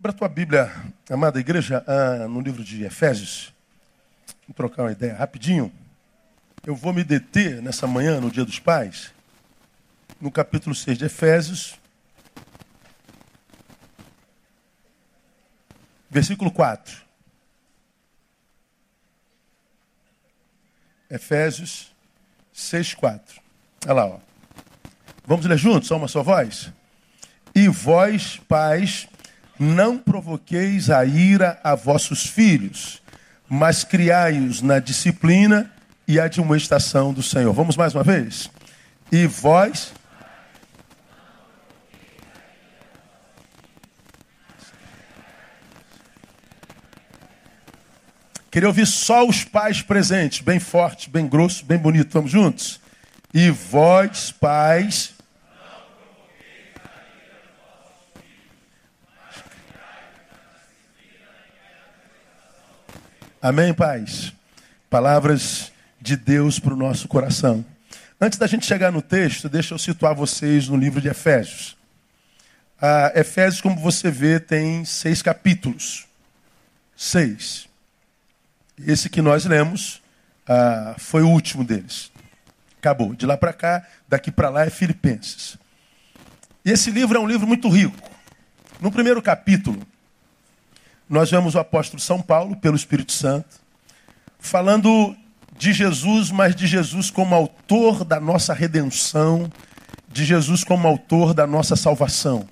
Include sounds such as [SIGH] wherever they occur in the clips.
Abra a tua Bíblia, amada igreja, ah, no livro de Efésios. Vamos trocar uma ideia rapidinho. Eu vou me deter nessa manhã, no Dia dos Pais, no capítulo 6 de Efésios, versículo 4. Efésios 6, 4. Olha lá, ó. Vamos ler juntos, só uma só voz? E vós, pais, não provoqueis a ira a vossos filhos, mas criai-os na disciplina e admoestação do Senhor. Vamos mais uma vez? E vós. Queria ouvir só os pais presentes, bem forte, bem grosso, bem bonito. Vamos juntos? E vós, pais, Amém, pais? Palavras de Deus para o nosso coração. Antes da gente chegar no texto, deixa eu situar vocês no livro de Efésios. Ah, Efésios, como você vê, tem seis capítulos. Seis. Esse que nós lemos ah, foi o último deles. Acabou. De lá para cá, daqui para lá é Filipenses. E esse livro é um livro muito rico. No primeiro capítulo, nós vemos o apóstolo São Paulo, pelo Espírito Santo, falando de Jesus, mas de Jesus como autor da nossa redenção, de Jesus como autor da nossa salvação.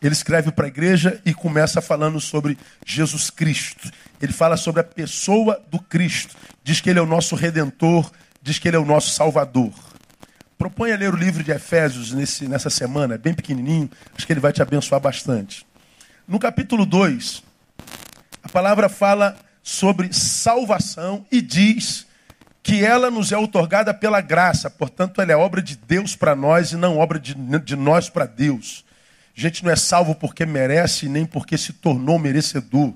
Ele escreve para a igreja e começa falando sobre Jesus Cristo. Ele fala sobre a pessoa do Cristo. Diz que ele é o nosso redentor, diz que ele é o nosso salvador. Proponha ler o livro de Efésios nesse, nessa semana, é bem pequenininho, acho que ele vai te abençoar bastante. No capítulo 2, a palavra fala sobre salvação e diz que ela nos é otorgada pela graça, portanto, ela é obra de Deus para nós e não obra de, de nós para Deus. A gente não é salvo porque merece nem porque se tornou merecedor.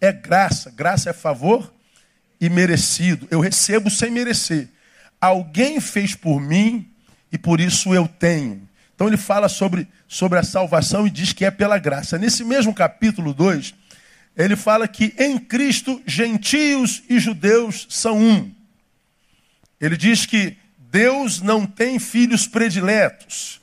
É graça, graça é favor e merecido. Eu recebo sem merecer. Alguém fez por mim e por isso eu tenho. Então ele fala sobre, sobre a salvação e diz que é pela graça. Nesse mesmo capítulo 2, ele fala que em Cristo gentios e judeus são um. Ele diz que Deus não tem filhos prediletos.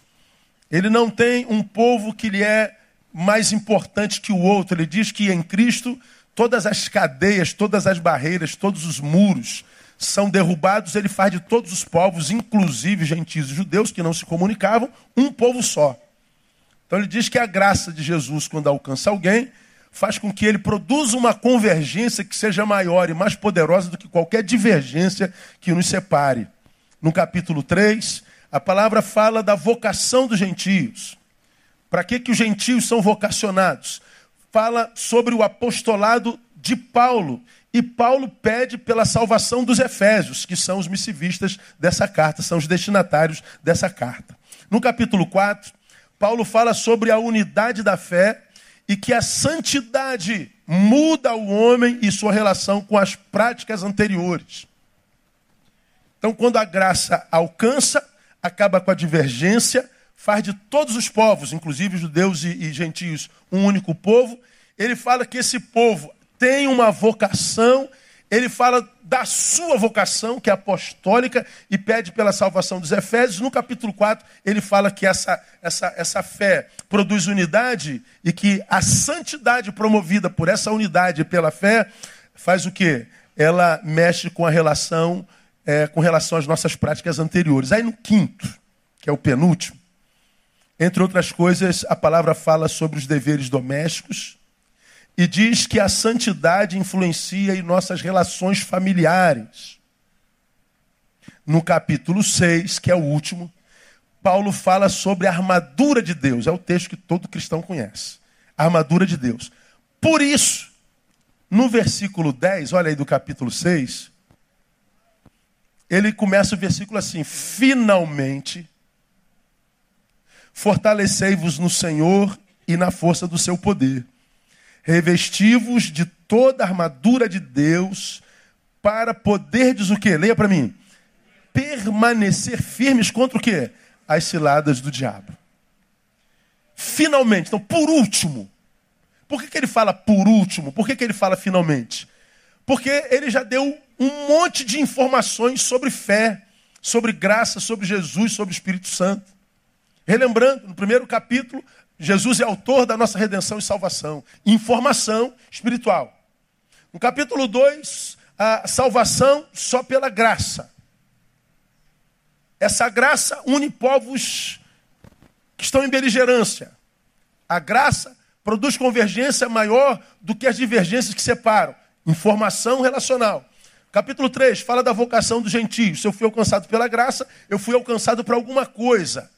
Ele não tem um povo que lhe é mais importante que o outro. Ele diz que em Cristo todas as cadeias, todas as barreiras, todos os muros são derrubados, ele faz de todos os povos, inclusive gentios e judeus que não se comunicavam, um povo só. Então ele diz que a graça de Jesus, quando alcança alguém, faz com que ele produza uma convergência que seja maior e mais poderosa do que qualquer divergência que nos separe. No capítulo 3, a palavra fala da vocação dos gentios. Para que, que os gentios são vocacionados? Fala sobre o apostolado de Paulo e Paulo pede pela salvação dos efésios, que são os missivistas dessa carta, são os destinatários dessa carta. No capítulo 4, Paulo fala sobre a unidade da fé e que a santidade muda o homem e sua relação com as práticas anteriores. Então, quando a graça alcança, acaba com a divergência, faz de todos os povos, inclusive judeus e, e gentios, um único povo. Ele fala que esse povo tem uma vocação, ele fala da sua vocação, que é apostólica, e pede pela salvação dos Efésios. No capítulo 4, ele fala que essa, essa, essa fé produz unidade e que a santidade promovida por essa unidade e pela fé faz o quê? Ela mexe com a relação, é, com relação às nossas práticas anteriores. Aí no quinto, que é o penúltimo, entre outras coisas, a palavra fala sobre os deveres domésticos, e diz que a santidade influencia em nossas relações familiares. No capítulo 6, que é o último, Paulo fala sobre a armadura de Deus. É o texto que todo cristão conhece. A armadura de Deus. Por isso, no versículo 10, olha aí do capítulo 6, ele começa o versículo assim: Finalmente, fortalecei-vos no Senhor e na força do seu poder revestivos de toda a armadura de Deus, para poderdes o quê? Leia para mim. Permanecer firmes contra o quê? As ciladas do diabo. Finalmente, então, por último, Por que, que ele fala por último? Por que, que ele fala finalmente? Porque ele já deu um monte de informações sobre fé, sobre graça, sobre Jesus, sobre o Espírito Santo. Relembrando, no primeiro capítulo, Jesus é autor da nossa redenção e salvação. Informação espiritual. No capítulo 2, a salvação só pela graça. Essa graça une povos que estão em beligerância. A graça produz convergência maior do que as divergências que separam. Informação relacional. Capítulo 3 fala da vocação dos gentios. Se eu fui alcançado pela graça, eu fui alcançado por alguma coisa.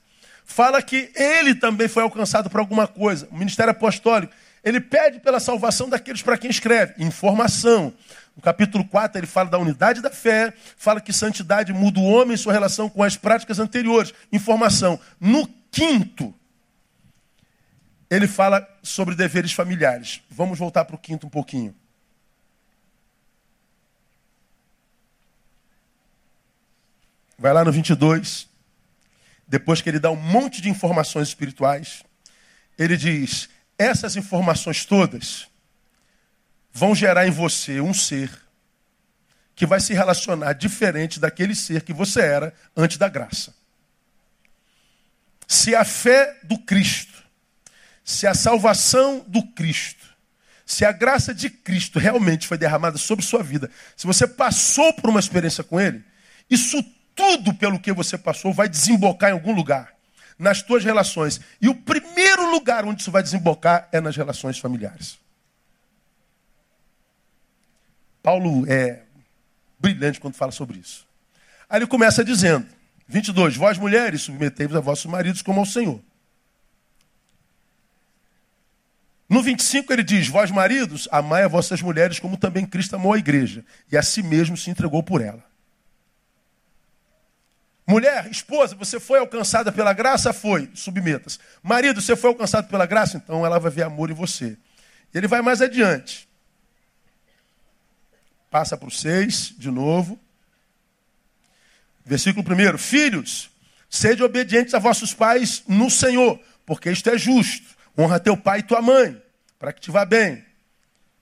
Fala que ele também foi alcançado por alguma coisa. O ministério apostólico. Ele pede pela salvação daqueles para quem escreve. Informação. No capítulo 4, ele fala da unidade da fé, fala que santidade muda o homem em sua relação com as práticas anteriores. Informação. No quinto, ele fala sobre deveres familiares. Vamos voltar para o quinto um pouquinho. Vai lá no 22. Depois que ele dá um monte de informações espirituais, ele diz: essas informações todas vão gerar em você um ser que vai se relacionar diferente daquele ser que você era antes da graça. Se a fé do Cristo, se a salvação do Cristo, se a graça de Cristo realmente foi derramada sobre sua vida, se você passou por uma experiência com Ele, isso tudo pelo que você passou vai desembocar em algum lugar, nas tuas relações. E o primeiro lugar onde isso vai desembocar é nas relações familiares. Paulo é brilhante quando fala sobre isso. Aí ele começa dizendo, 22, vós mulheres, submetei-vos a vossos maridos como ao Senhor. No 25 ele diz, vós maridos, amai a vossas mulheres como também Cristo amou a igreja, e a si mesmo se entregou por ela. Mulher, esposa, você foi alcançada pela graça? Foi, submetas. Marido, você foi alcançado pela graça? Então ela vai ver amor em você. Ele vai mais adiante. Passa para o 6, de novo. Versículo 1. Filhos, sede obedientes a vossos pais no Senhor, porque isto é justo. Honra teu pai e tua mãe, para que te vá bem.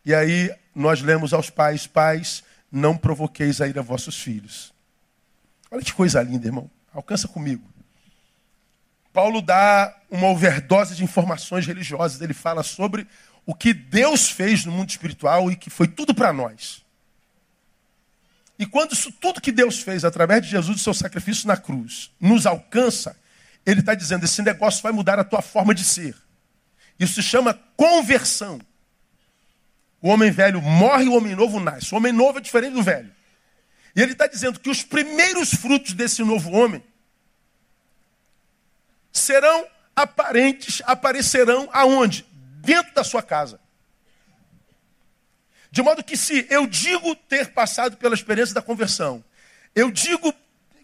E aí nós lemos aos pais: Pais, não provoqueis a ira a vossos filhos. Olha que coisa linda, irmão. Alcança comigo. Paulo dá uma overdose de informações religiosas. Ele fala sobre o que Deus fez no mundo espiritual e que foi tudo para nós. E quando isso tudo que Deus fez através de Jesus, o seu sacrifício na cruz, nos alcança, ele está dizendo: esse negócio vai mudar a tua forma de ser. Isso se chama conversão. O homem velho morre o homem novo nasce. O homem novo é diferente do velho. E ele está dizendo que os primeiros frutos desse novo homem serão aparentes, aparecerão aonde? Dentro da sua casa. De modo que se eu digo ter passado pela experiência da conversão, eu digo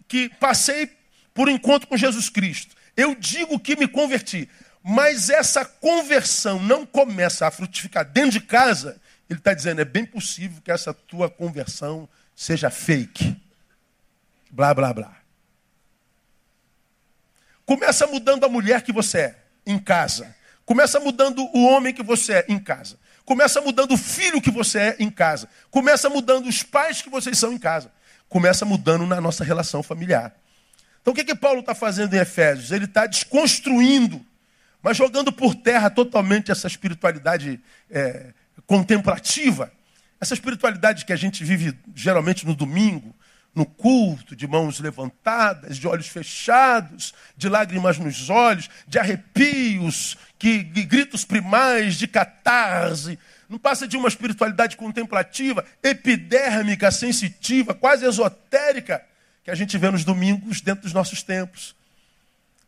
que passei por encontro com Jesus Cristo, eu digo que me converti, mas essa conversão não começa a frutificar dentro de casa, ele está dizendo, é bem possível que essa tua conversão seja fake. Blá, blá, blá. Começa mudando a mulher que você é em casa. Começa mudando o homem que você é em casa. Começa mudando o filho que você é em casa. Começa mudando os pais que vocês são em casa. Começa mudando na nossa relação familiar. Então o que, que Paulo está fazendo em Efésios? Ele está desconstruindo, mas jogando por terra totalmente essa espiritualidade é, contemplativa essa espiritualidade que a gente vive geralmente no domingo, no culto, de mãos levantadas, de olhos fechados, de lágrimas nos olhos, de arrepios, que, de gritos primais, de catarse. Não passa de uma espiritualidade contemplativa, epidérmica, sensitiva, quase esotérica, que a gente vê nos domingos dentro dos nossos templos.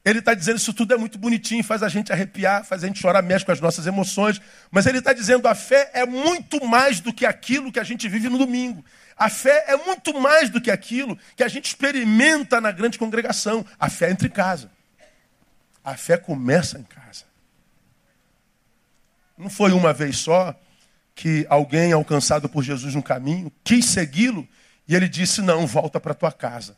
Ele está dizendo isso tudo é muito bonitinho, faz a gente arrepiar, faz a gente chorar, mexe com as nossas emoções. Mas ele está dizendo a fé é muito mais do que aquilo que a gente vive no domingo. A fé é muito mais do que aquilo que a gente experimenta na grande congregação. A fé entra em casa. A fé começa em casa. Não foi uma vez só que alguém alcançado por Jesus no caminho quis segui-lo e ele disse: Não, volta para tua casa.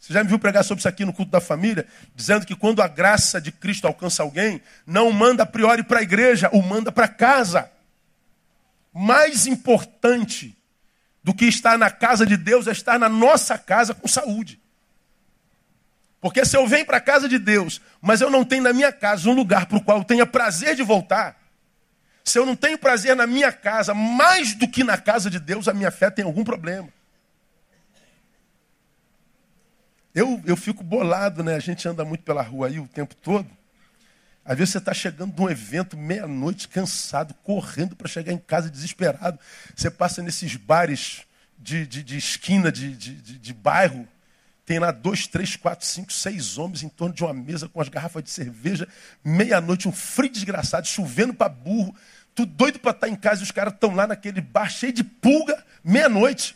Você já me viu pregar sobre isso aqui no culto da família, dizendo que quando a graça de Cristo alcança alguém, não manda a priori para a igreja, o manda para casa. Mais importante do que estar na casa de Deus é estar na nossa casa com saúde. Porque se eu venho para a casa de Deus, mas eu não tenho na minha casa um lugar para o qual eu tenha prazer de voltar, se eu não tenho prazer na minha casa mais do que na casa de Deus, a minha fé tem algum problema. Eu, eu fico bolado, né? A gente anda muito pela rua aí o tempo todo. Às vezes você está chegando de um evento meia-noite, cansado, correndo para chegar em casa desesperado. Você passa nesses bares de, de, de esquina, de, de, de, bairro. Tem lá dois, três, quatro, cinco, seis homens em torno de uma mesa com as garrafas de cerveja. Meia-noite, um frio desgraçado, chovendo para burro. Tu doido para estar tá em casa e os caras estão lá naquele bar cheio de pulga, meia-noite.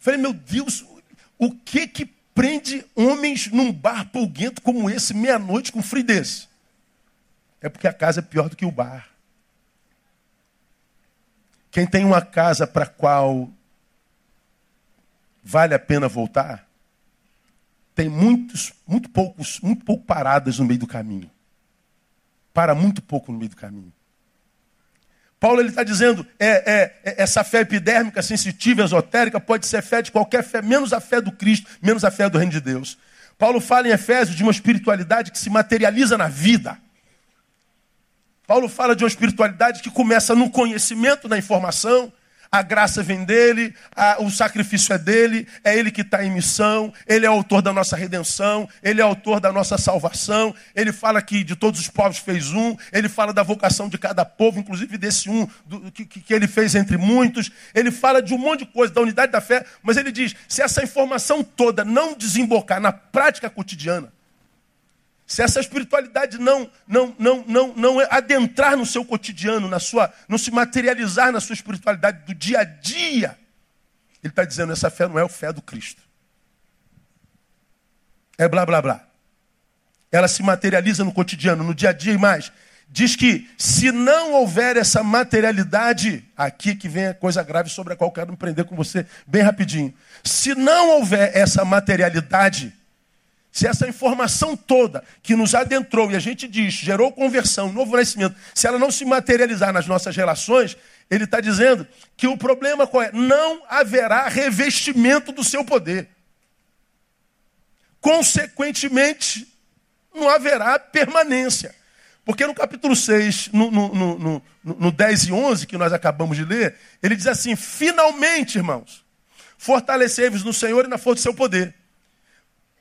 Falei, meu Deus, o que que prende homens num bar pulguento como esse, meia-noite, com frio desse? É porque a casa é pior do que o bar. Quem tem uma casa para qual vale a pena voltar, tem muitos, muito poucos, muito pouco paradas no meio do caminho. Para muito pouco no meio do caminho. Paulo ele está dizendo, é, é, é, essa fé epidérmica, sensitiva, esotérica, pode ser fé de qualquer fé, menos a fé do Cristo, menos a fé do reino de Deus. Paulo fala em Efésios de uma espiritualidade que se materializa na vida. Paulo fala de uma espiritualidade que começa no conhecimento, na informação, a graça vem dele, a, o sacrifício é dele, é ele que está em missão, ele é autor da nossa redenção, ele é autor da nossa salvação. Ele fala que de todos os povos fez um, ele fala da vocação de cada povo, inclusive desse um do, que, que ele fez entre muitos. Ele fala de um monte de coisa, da unidade da fé, mas ele diz: se essa informação toda não desembocar na prática cotidiana, se essa espiritualidade não, não, não, não, não adentrar no seu cotidiano, na sua, não se materializar na sua espiritualidade do dia a dia, ele está dizendo essa fé não é a fé do Cristo. É blá blá blá. Ela se materializa no cotidiano, no dia a dia e mais. Diz que se não houver essa materialidade, aqui que vem a coisa grave sobre a qual quero me prender com você bem rapidinho. Se não houver essa materialidade, se essa informação toda que nos adentrou e a gente diz, gerou conversão, novo nascimento, se ela não se materializar nas nossas relações, ele está dizendo que o problema qual é? Não haverá revestimento do seu poder. Consequentemente, não haverá permanência. Porque no capítulo 6, no, no, no, no, no 10 e 11, que nós acabamos de ler, ele diz assim: finalmente, irmãos, fortalecei-vos no Senhor e na força do seu poder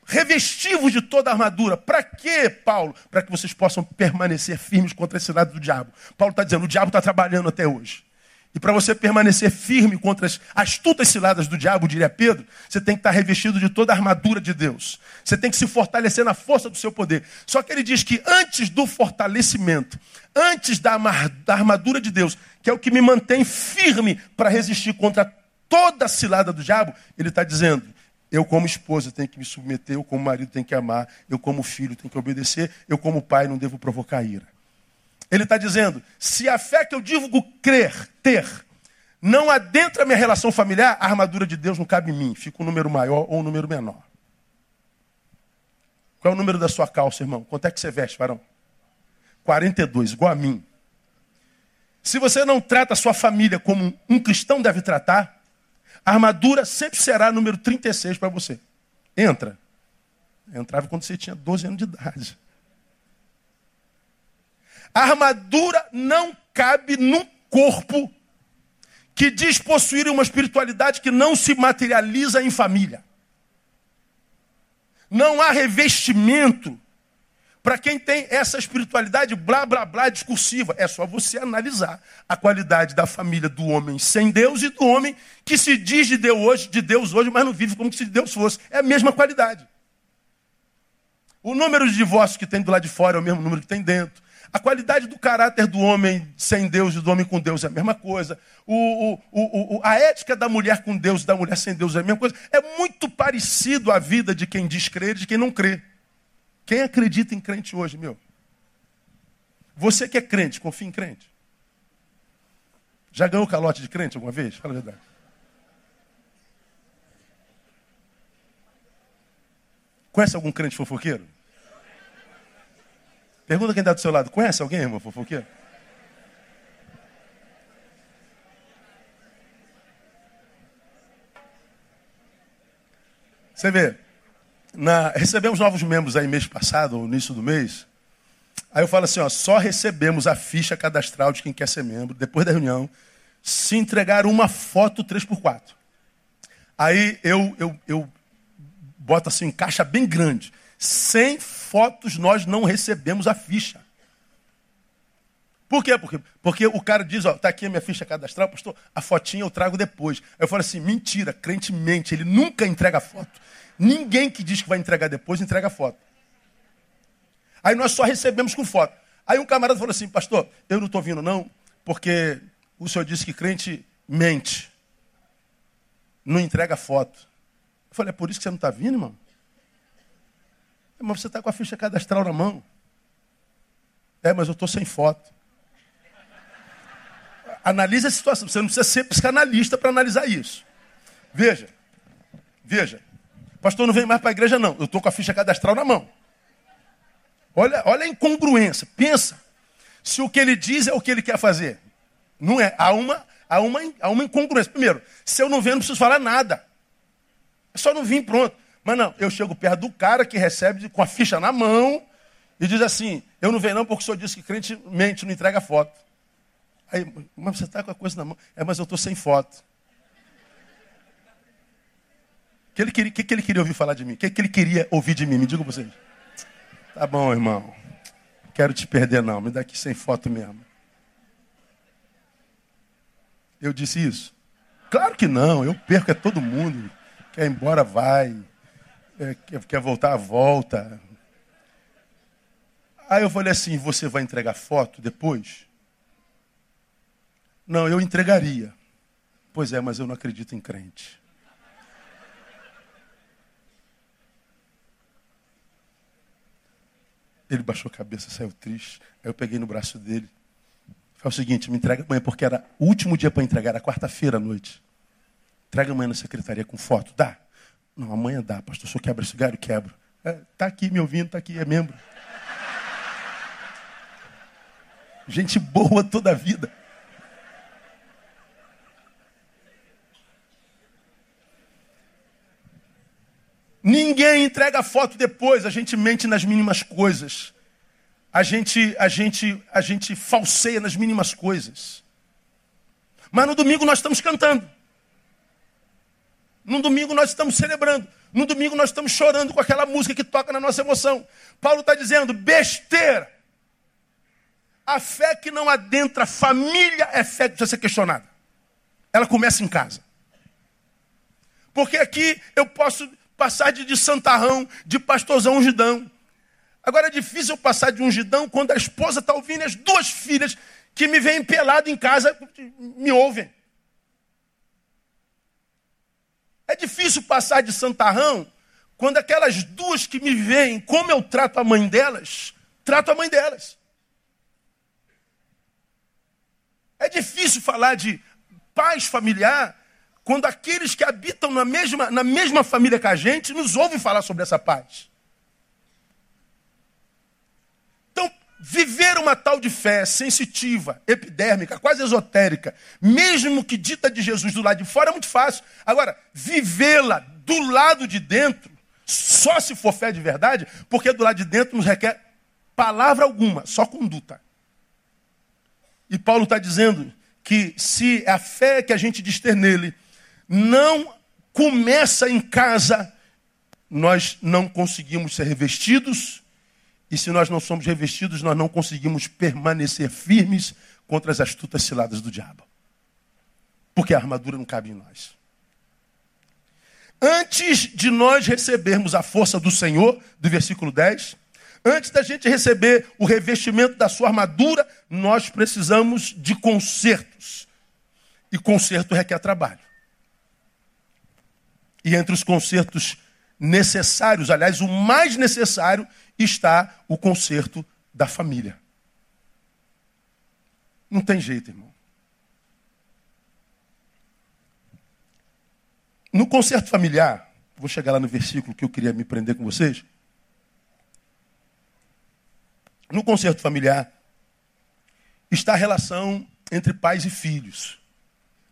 revestivos de toda a armadura. Para quê, Paulo? Para que vocês possam permanecer firmes contra esse lado do diabo. Paulo está dizendo, o diabo está trabalhando até hoje. E para você permanecer firme contra as astutas ciladas do diabo, diria Pedro, você tem que estar tá revestido de toda a armadura de Deus. Você tem que se fortalecer na força do seu poder. Só que ele diz que antes do fortalecimento, antes da armadura de Deus, que é o que me mantém firme para resistir contra toda a cilada do diabo, ele está dizendo: eu, como esposa, tenho que me submeter, eu, como marido, tenho que amar, eu, como filho, tenho que obedecer, eu, como pai, não devo provocar ira. Ele está dizendo: se a fé que eu digo crer, ter, não adentra minha relação familiar, a armadura de Deus não cabe em mim. Fica um número maior ou um número menor. Qual é o número da sua calça, irmão? Quanto é que você veste, varão? 42, igual a mim. Se você não trata a sua família como um cristão deve tratar, a armadura sempre será número 36 para você. Entra. Entrava quando você tinha 12 anos de idade. A armadura não cabe num corpo que diz possuir uma espiritualidade que não se materializa em família. Não há revestimento para quem tem essa espiritualidade blá blá blá discursiva, é só você analisar a qualidade da família do homem sem Deus e do homem que se diz de Deus hoje, de Deus hoje, mas não vive como se Deus fosse. É a mesma qualidade. O número de divórcios que tem do lado de fora é o mesmo número que tem dentro. A qualidade do caráter do homem sem Deus e do homem com Deus é a mesma coisa. O, o, o, a ética da mulher com Deus e da mulher sem Deus é a mesma coisa. É muito parecido a vida de quem diz crer e de quem não crê. Quem acredita em crente hoje, meu? Você que é crente, confia em crente. Já ganhou calote de crente alguma vez? Fala a verdade. Conhece algum crente fofoqueiro? Pergunta quem está do seu lado. Conhece alguém, irmão, fofoqueiro? Você vê, na, recebemos novos membros aí mês passado, ou início do mês. Aí eu falo assim, ó, só recebemos a ficha cadastral de quem quer ser membro, depois da reunião, se entregar uma foto 3x4. Aí eu, eu, eu boto assim, em caixa bem grande. Sem fotos nós não recebemos a ficha. Por quê? Porque, porque o cara diz, ó, tá aqui a minha ficha cadastral, pastor, a fotinha eu trago depois. Eu falo assim, mentira, crente mente, ele nunca entrega foto. Ninguém que diz que vai entregar depois entrega foto. Aí nós só recebemos com foto. Aí um camarada falou assim, pastor, eu não estou vindo não, porque o senhor disse que crente mente. Não entrega foto. Eu falei, é por isso que você não está vindo, irmão? Mas você está com a ficha cadastral na mão. É, mas eu estou sem foto. Analise a situação. Você não precisa ser psicanalista para analisar isso. Veja, veja. Pastor, não vem mais para a igreja, não. Eu estou com a ficha cadastral na mão. Olha, olha a incongruência. Pensa. Se o que ele diz é o que ele quer fazer. Não é. Há uma, há uma, há uma incongruência. Primeiro, se eu não venho, não preciso falar nada. É só não vim pronto. Mas não, eu chego perto do cara que recebe com a ficha na mão e diz assim: Eu não venho não porque o senhor disse que crente mente, não entrega foto. Aí, mas você está com a coisa na mão. É, mas eu estou sem foto. O que, ele queria, que, que ele queria ouvir falar de mim? O que, que ele queria ouvir de mim? Me diga vocês. Tá bom, irmão. Quero te perder, não. Me dá aqui sem foto mesmo. Eu disse isso? Claro que não. Eu perco é todo mundo. Quer ir embora, vai. É, quer, voltar, volta. Aí eu falei assim: você vai entregar foto depois? Não, eu entregaria. Pois é, mas eu não acredito em crente. Ele baixou a cabeça, saiu triste. Aí eu peguei no braço dele. Falei o seguinte, me entrega amanhã, porque era o último dia para entregar, era quarta-feira à noite. Entrega amanhã na secretaria com foto. Dá? Não, amanhã dá, pastor. Eu quebra esse galho, quebro. É, tá aqui me ouvindo, tá aqui, é membro. Gente boa toda a vida. Ninguém entrega foto depois, a gente mente nas mínimas coisas. A gente, a gente, a gente falseia nas mínimas coisas. Mas no domingo nós estamos cantando. No domingo nós estamos celebrando. No domingo nós estamos chorando com aquela música que toca na nossa emoção. Paulo está dizendo: besteira. A fé que não adentra família é fé que precisa ser questionada. Ela começa em casa. Porque aqui eu posso passar de, de santarrão, de pastorzão ungidão. Agora é difícil passar de ungidão quando a esposa está ouvindo e as duas filhas que me veem pelado em casa me ouvem. É difícil passar de santarrão quando aquelas duas que me veem, como eu trato a mãe delas, trato a mãe delas. É difícil falar de paz familiar quando aqueles que habitam na mesma, na mesma família que a gente nos ouvem falar sobre essa paz. Então, viver uma tal de fé sensitiva, epidérmica, quase esotérica, mesmo que dita de Jesus do lado de fora, é muito fácil. Agora, vivê-la do lado de dentro, só se for fé de verdade, porque do lado de dentro nos requer palavra alguma, só conduta. E Paulo está dizendo que se a fé que a gente diz ter nele não começa em casa, nós não conseguimos ser revestidos, e se nós não somos revestidos, nós não conseguimos permanecer firmes contra as astutas ciladas do diabo. Porque a armadura não cabe em nós. Antes de nós recebermos a força do Senhor, do versículo 10, antes da gente receber o revestimento da sua armadura, nós precisamos de consertos. E conserto requer trabalho. E entre os concertos necessários, aliás, o mais necessário, está o conserto da família. Não tem jeito, irmão. No concerto familiar, Vou chegar lá no versículo que eu queria me prender com vocês. No concerto familiar está a relação entre pais e filhos.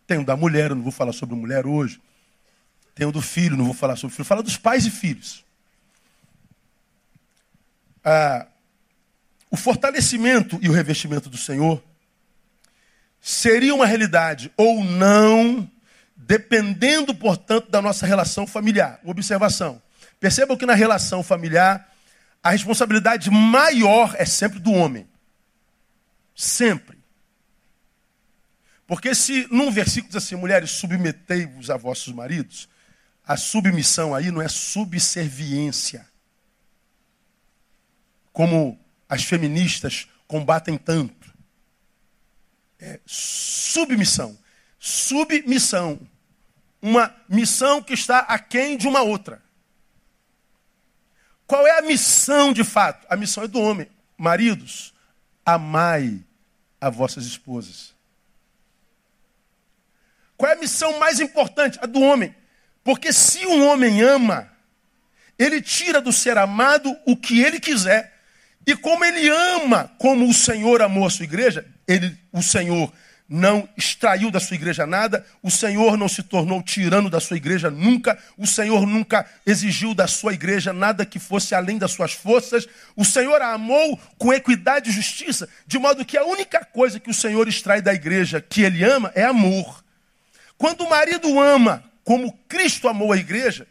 Tem o da mulher, eu não vou falar sobre mulher hoje. Tem o do filho, não vou falar sobre filho. Fala dos pais e filhos. Ah, o fortalecimento e o revestimento do Senhor seria uma realidade ou não, dependendo, portanto, da nossa relação familiar. Observação. Percebam que na relação familiar, a responsabilidade maior é sempre do homem. Sempre. Porque se num versículo diz assim, mulheres, submetei-vos a vossos maridos, a submissão aí não é subserviência. Como as feministas combatem tanto. É submissão. Submissão. Uma missão que está aquém de uma outra. Qual é a missão de fato? A missão é do homem. Maridos, amai a vossas esposas. Qual é a missão mais importante? A do homem. Porque se um homem ama, ele tira do ser amado o que ele quiser. E como ele ama, como o Senhor amou a sua igreja, ele, o Senhor não extraiu da sua igreja nada, o Senhor não se tornou tirano da sua igreja nunca, o Senhor nunca exigiu da sua igreja nada que fosse além das suas forças, o Senhor a amou com equidade e justiça, de modo que a única coisa que o Senhor extrai da igreja que ele ama é amor. Quando o marido ama como Cristo amou a igreja,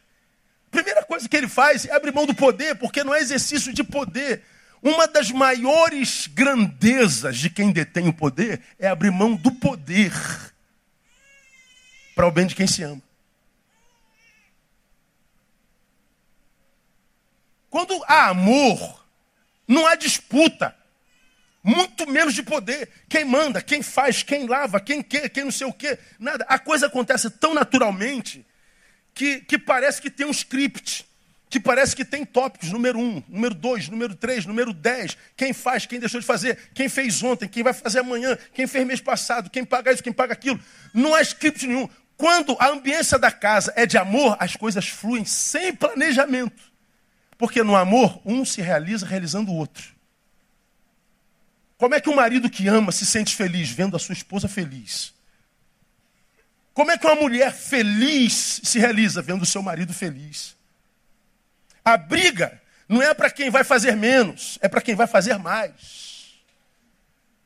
a primeira coisa que ele faz é abrir mão do poder, porque não é exercício de poder. Uma das maiores grandezas de quem detém o poder é abrir mão do poder para o bem de quem se ama. Quando há amor, não há disputa. Muito menos de poder. Quem manda, quem faz, quem lava, quem quer, quem não sei o quê. Nada. A coisa acontece tão naturalmente que, que parece que tem um script. Que parece que tem tópicos, número um, número dois, número três, número dez. Quem faz, quem deixou de fazer, quem fez ontem, quem vai fazer amanhã, quem fez mês passado, quem paga isso, quem paga aquilo. Não há script nenhum. Quando a ambiência da casa é de amor, as coisas fluem sem planejamento. Porque no amor, um se realiza realizando o outro. Como é que um marido que ama se sente feliz vendo a sua esposa feliz? Como é que uma mulher feliz se realiza vendo o seu marido feliz? A briga não é para quem vai fazer menos, é para quem vai fazer mais.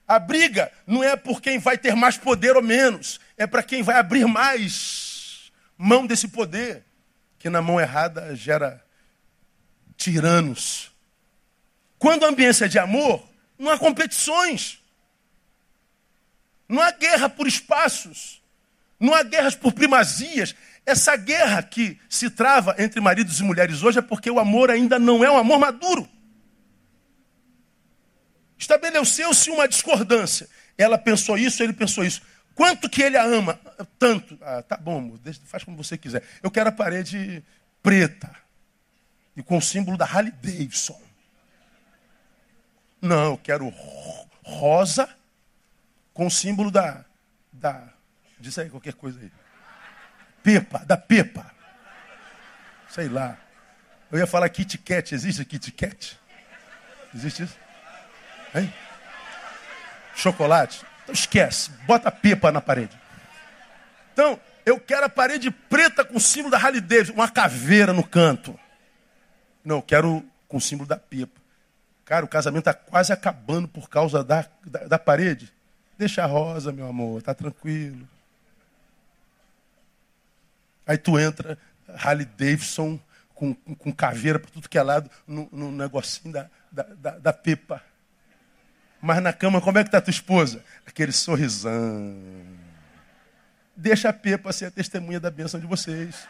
A briga não é por quem vai ter mais poder ou menos, é para quem vai abrir mais mão desse poder, que na mão errada gera tiranos. Quando a ambiência é de amor, não há competições. Não há guerra por espaços. Não há guerras por primazias. Essa guerra que se trava entre maridos e mulheres hoje é porque o amor ainda não é um amor maduro. Estabeleceu-se uma discordância. Ela pensou isso, ele pensou isso. Quanto que ele a ama? Tanto. Ah, tá bom, amor, faz como você quiser. Eu quero a parede preta e com o símbolo da Harley Davidson. Não, eu quero rosa com o símbolo da. da diz aí qualquer coisa aí. Pepa, da Pepa. Sei lá. Eu ia falar Kit Kat. Existe Kit Kat? Existe isso? Hein? Chocolate? Então esquece. Bota a Pepa na parede. Então, eu quero a parede preta com o símbolo da Harley Davidson. Uma caveira no canto. Não, eu quero com o símbolo da Pepa. Cara, o casamento está quase acabando por causa da, da, da, parede. Deixa a rosa, meu amor, tá tranquilo. Aí tu entra, Harley Davidson, com, com, caveira para tudo que é lado, no, no negocinho da, da, da, da. Mas na cama, como é que está tua esposa? Aquele sorrisão. Deixa a pepa ser a testemunha da bênção de vocês.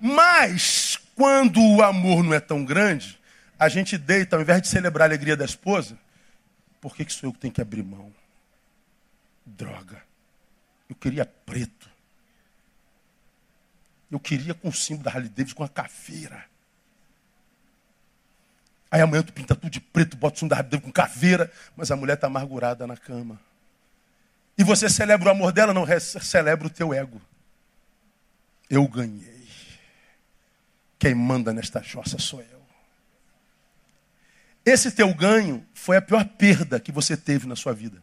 Mas quando o amor não é tão grande, a gente deita, ao invés de celebrar a alegria da esposa, por que, que sou eu que tenho que abrir mão? Droga. Eu queria preto. Eu queria com o símbolo da Harley Davidson com a caveira. Aí amanhã tu pinta tudo de preto, bota o símbolo da Harley Davidson com caveira, mas a mulher está amargurada na cama. E você celebra o amor dela? Não, celebra o teu ego. eu ganhei. Quem manda nesta jossa sou eu. Esse teu ganho foi a pior perda que você teve na sua vida.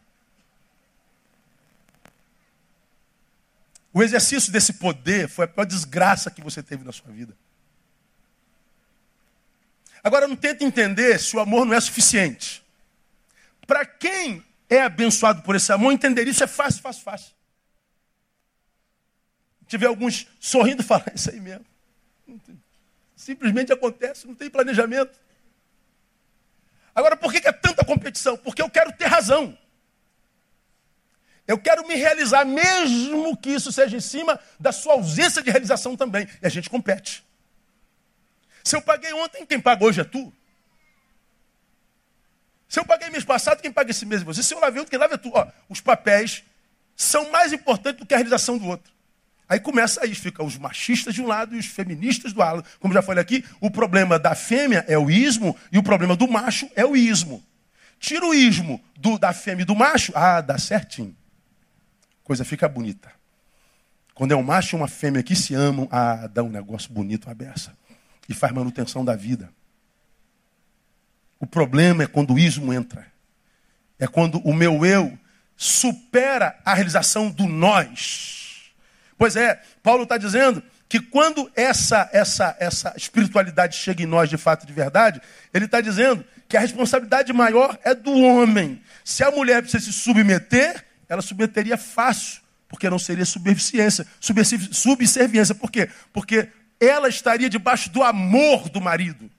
O exercício desse poder foi a pior desgraça que você teve na sua vida. Agora não tenta entender se o amor não é suficiente. Para quem é abençoado por esse amor, entender isso é fácil, fácil, fácil. Tiver alguns sorrindo e falar, [LAUGHS] isso aí mesmo. Simplesmente acontece, não tem planejamento. Agora, por que é tanta competição? Porque eu quero ter razão. Eu quero me realizar, mesmo que isso seja em cima da sua ausência de realização também. E a gente compete. Se eu paguei ontem, quem paga hoje é tu. Se eu paguei mês passado, quem paga esse mês é você. Se eu lavei ontem, quem lava é tu. Ó, os papéis são mais importantes do que a realização do outro. Aí começa aí, fica os machistas de um lado e os feministas do lado. Como já falei aqui, o problema da fêmea é o ismo e o problema do macho é o ismo. Tira o ismo do, da fêmea e do macho, ah, dá certinho coisa fica bonita. Quando é um macho e uma fêmea que se amam, ah, dá um negócio bonito, uma beça. E faz manutenção da vida. O problema é quando o ismo entra. É quando o meu eu supera a realização do nós. Pois é, Paulo está dizendo que quando essa, essa, essa espiritualidade chega em nós de fato de verdade, ele está dizendo que a responsabilidade maior é do homem. Se a mulher precisa se submeter, ela submeteria fácil, porque não seria subserviência. Subserviência, por quê? Porque ela estaria debaixo do amor do marido.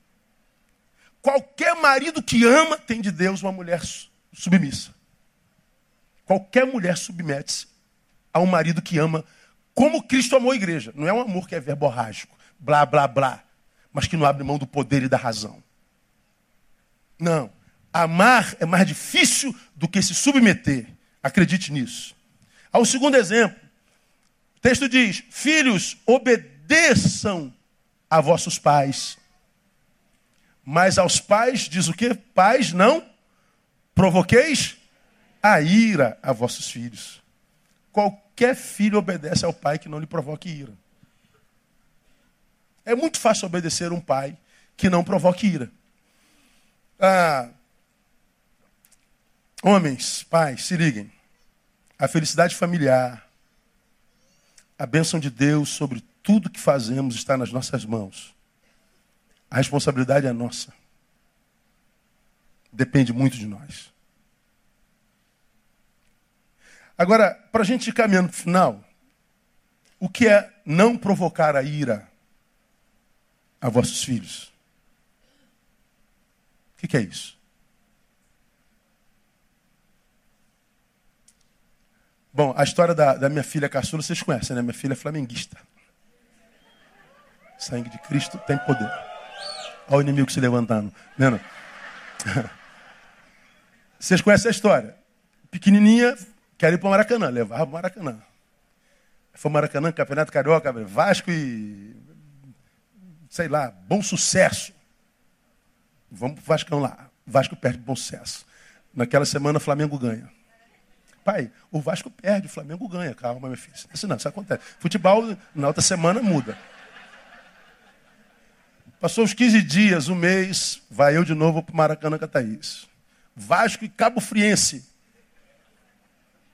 Qualquer marido que ama tem de Deus uma mulher submissa. Qualquer mulher submete-se a um marido que ama como Cristo amou a igreja. Não é um amor que é verborrágico, blá, blá, blá, mas que não abre mão do poder e da razão. Não. Amar é mais difícil do que se submeter. Acredite nisso. Ao segundo exemplo, o texto diz: Filhos, obedeçam a vossos pais. Mas aos pais, diz o que? Pais, não provoqueis a ira a vossos filhos. Qualquer filho obedece ao pai que não lhe provoque ira. É muito fácil obedecer um pai que não provoque ira. Ah, Homens, pais, se liguem. A felicidade familiar, a bênção de Deus sobre tudo que fazemos está nas nossas mãos. A responsabilidade é nossa. Depende muito de nós. Agora, para a gente ir caminhando para o final, o que é não provocar a ira a vossos filhos? O que, é isso? Bom, a história da, da minha filha caçula vocês conhecem, né? Minha filha é flamenguista. Sangue de Cristo tem poder. Olha o inimigo se levantando. Vendo? [LAUGHS] Vocês conhecem a história. Pequenininha, quer ir para o Maracanã. Levava para o Maracanã. Foi Maracanã, Campeonato Carioca, Vasco e... Sei lá, bom sucesso. Vamos para o Vascão lá. Vasco perde bom sucesso. Naquela semana, Flamengo ganha. Pai, o Vasco perde, o Flamengo ganha. Calma, meu filho. Isso não, isso acontece. Futebol, na outra semana, muda. Passou uns 15 dias, um mês, vai eu de novo para o Maracanã com. Vasco e Cabo Friense.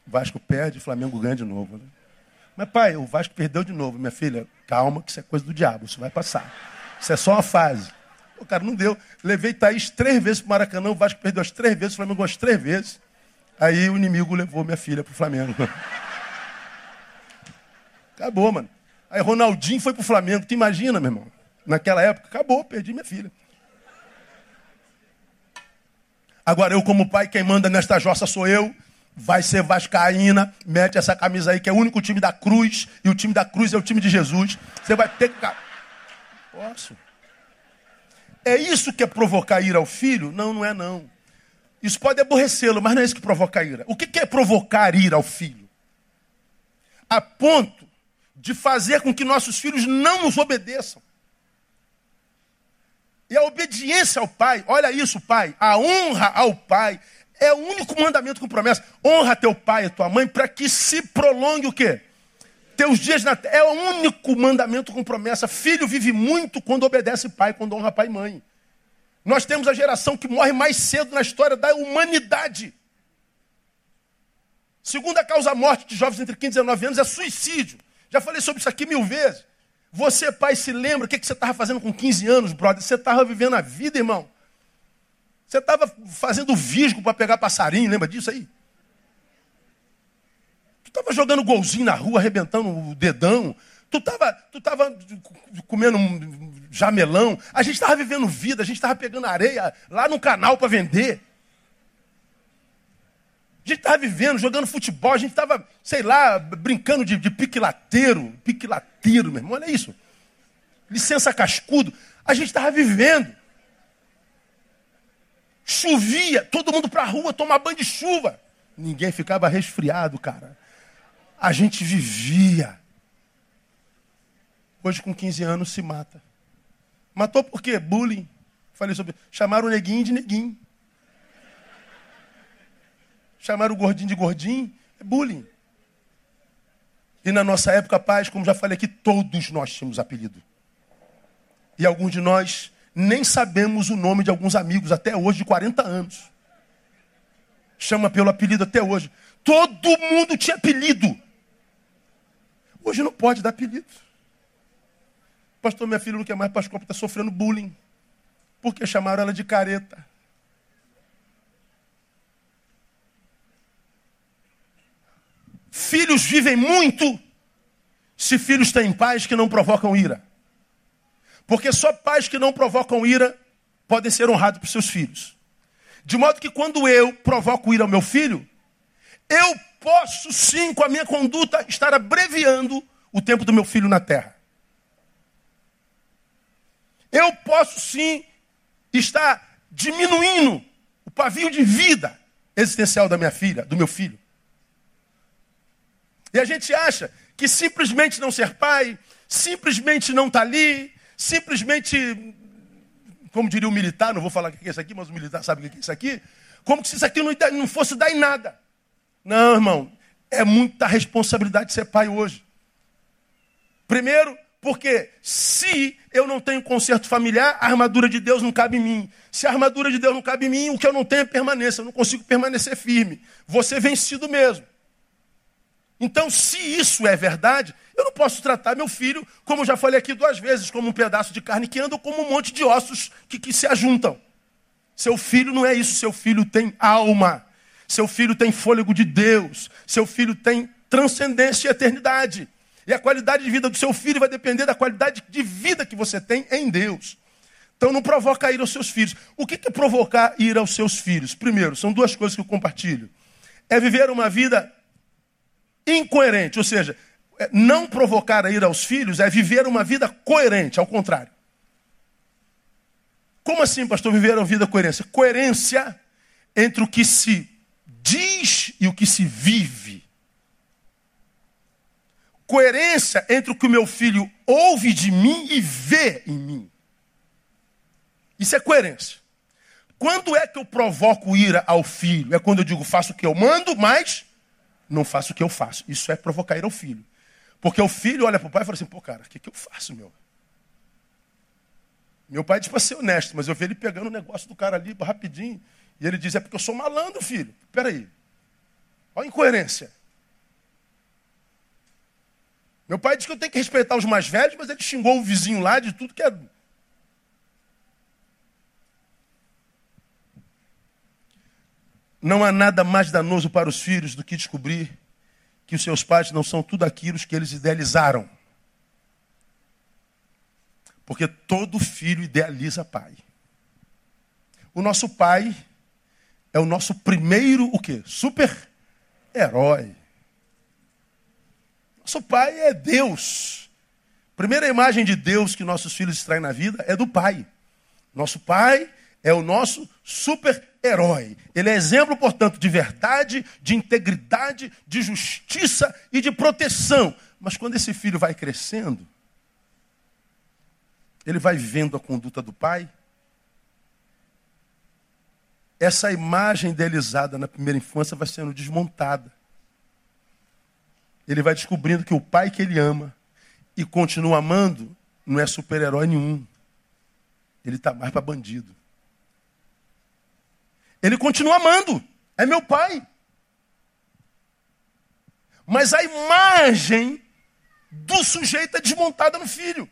Vasco perde, Flamengo ganha de novo. Né? Mas, pai, o Vasco perdeu de novo. Minha filha, calma, que isso é coisa do diabo, isso vai passar. Isso é só uma fase. O cara não deu. Levei Thaís três vezes para o Maracanã, o Vasco perdeu as três vezes, o Flamengo as três vezes. Aí o inimigo levou minha filha pro Flamengo. [LAUGHS] Acabou, mano. Aí Ronaldinho foi pro Flamengo. Tu imagina, meu irmão? Naquela época, acabou, perdi minha filha. Agora eu, como pai, quem manda nesta jossa sou eu. Vai ser Vascaína, mete essa camisa aí, que é o único time da cruz, e o time da cruz é o time de Jesus. Você vai ter que. Posso? É isso que é provocar ira ao filho? Não, não é não. Isso pode aborrecê-lo, mas não é isso que provoca ira. O que é provocar ira ao filho? A ponto de fazer com que nossos filhos não nos obedeçam. E a obediência ao pai, olha isso, pai, a honra ao pai é o único mandamento com promessa. Honra teu pai e tua mãe para que se prolongue o quê? Teus dias na terra é o único mandamento com promessa. Filho vive muito quando obedece pai, quando honra pai e mãe. Nós temos a geração que morre mais cedo na história da humanidade. Segunda causa morte de jovens entre 15 e 19 anos é suicídio. Já falei sobre isso aqui mil vezes. Você, pai, se lembra o que, que você estava fazendo com 15 anos, brother? Você estava vivendo a vida, irmão. Você estava fazendo visgo para pegar passarinho, lembra disso aí? Tu estava jogando golzinho na rua, arrebentando o dedão. Tu estava tu tava comendo jamelão. A gente estava vivendo vida, a gente estava pegando areia lá no canal para vender. A gente estava vivendo, jogando futebol, a gente estava, sei lá, brincando de, de piquilateiro. Piquilateiro, meu irmão, olha isso. Licença cascudo. A gente estava vivendo. Chovia, todo mundo para a rua tomar banho de chuva. Ninguém ficava resfriado, cara. A gente vivia. Hoje, com 15 anos, se mata. Matou por quê? Bullying. Falei sobre. Chamaram o neguinho de neguinho. Chamaram o gordinho de gordinho. É bullying. E na nossa época, paz, como já falei aqui, todos nós tínhamos apelido. E alguns de nós nem sabemos o nome de alguns amigos até hoje, de 40 anos. Chama pelo apelido até hoje. Todo mundo tinha apelido. Hoje não pode dar apelido. Pastor, minha filha não quer mais Pascoal porque está sofrendo bullying. Porque chamaram ela de careta. Filhos vivem muito se filhos têm pais que não provocam ira. Porque só pais que não provocam ira podem ser honrados por seus filhos. De modo que quando eu provoco ira ao meu filho, eu posso sim, com a minha conduta, estar abreviando o tempo do meu filho na terra. Eu posso sim estar diminuindo o pavio de vida existencial da minha filha, do meu filho. E a gente acha que simplesmente não ser pai, simplesmente não estar tá ali, simplesmente, como diria o militar, não vou falar o que é isso aqui, mas o militar sabe o que é isso aqui, como se isso aqui não, não fosse dar em nada. Não, irmão, é muita responsabilidade ser pai hoje. Primeiro, porque se eu não tenho conserto familiar, a armadura de Deus não cabe em mim. Se a armadura de Deus não cabe em mim, o que eu não tenho é permanência. Eu não consigo permanecer firme. Você vencido mesmo. Então, se isso é verdade, eu não posso tratar meu filho, como já falei aqui duas vezes, como um pedaço de carne que anda ou como um monte de ossos que, que se ajuntam. Seu filho não é isso, seu filho tem alma. Seu filho tem fôlego de Deus. Seu filho tem transcendência e eternidade. E a qualidade de vida do seu filho vai depender da qualidade de vida que você tem em Deus. Então não provoca ira aos seus filhos. O que é provocar ira aos seus filhos? Primeiro, são duas coisas que eu compartilho. É viver uma vida incoerente, ou seja, não provocar a ira aos filhos é viver uma vida coerente, ao contrário. Como assim, pastor, viver uma vida coerência? Coerência entre o que se diz e o que se vive. Coerência entre o que o meu filho ouve de mim e vê em mim. Isso é coerência. Quando é que eu provoco ira ao filho? É quando eu digo faço o que eu mando, mas não faço o que eu faço. Isso é provocar ira ao filho. Porque o filho olha para o pai e fala assim: pô, cara, o que, que eu faço, meu? Meu pai diz para ser honesto, mas eu vi ele pegando o negócio do cara ali rapidinho. E ele diz: É porque eu sou malandro, filho. Peraí. Olha a incoerência. Meu pai diz que eu tenho que respeitar os mais velhos, mas ele xingou o vizinho lá de tudo que é. Não há nada mais danoso para os filhos do que descobrir que os seus pais não são tudo aquilo que eles idealizaram. Porque todo filho idealiza pai. O nosso pai é o nosso primeiro o quê? Super herói. Nosso pai é Deus. Primeira imagem de Deus que nossos filhos extraem na vida é do pai. Nosso pai é o nosso super-herói. Ele é exemplo, portanto, de verdade, de integridade, de justiça e de proteção. Mas quando esse filho vai crescendo, ele vai vendo a conduta do pai, essa imagem idealizada na primeira infância vai sendo desmontada. ele vai descobrindo que o pai que ele ama e continua amando não é super-herói nenhum. Ele está mais para bandido. Ele continua amando. É meu pai. Mas a imagem do sujeito é desmontada no filho.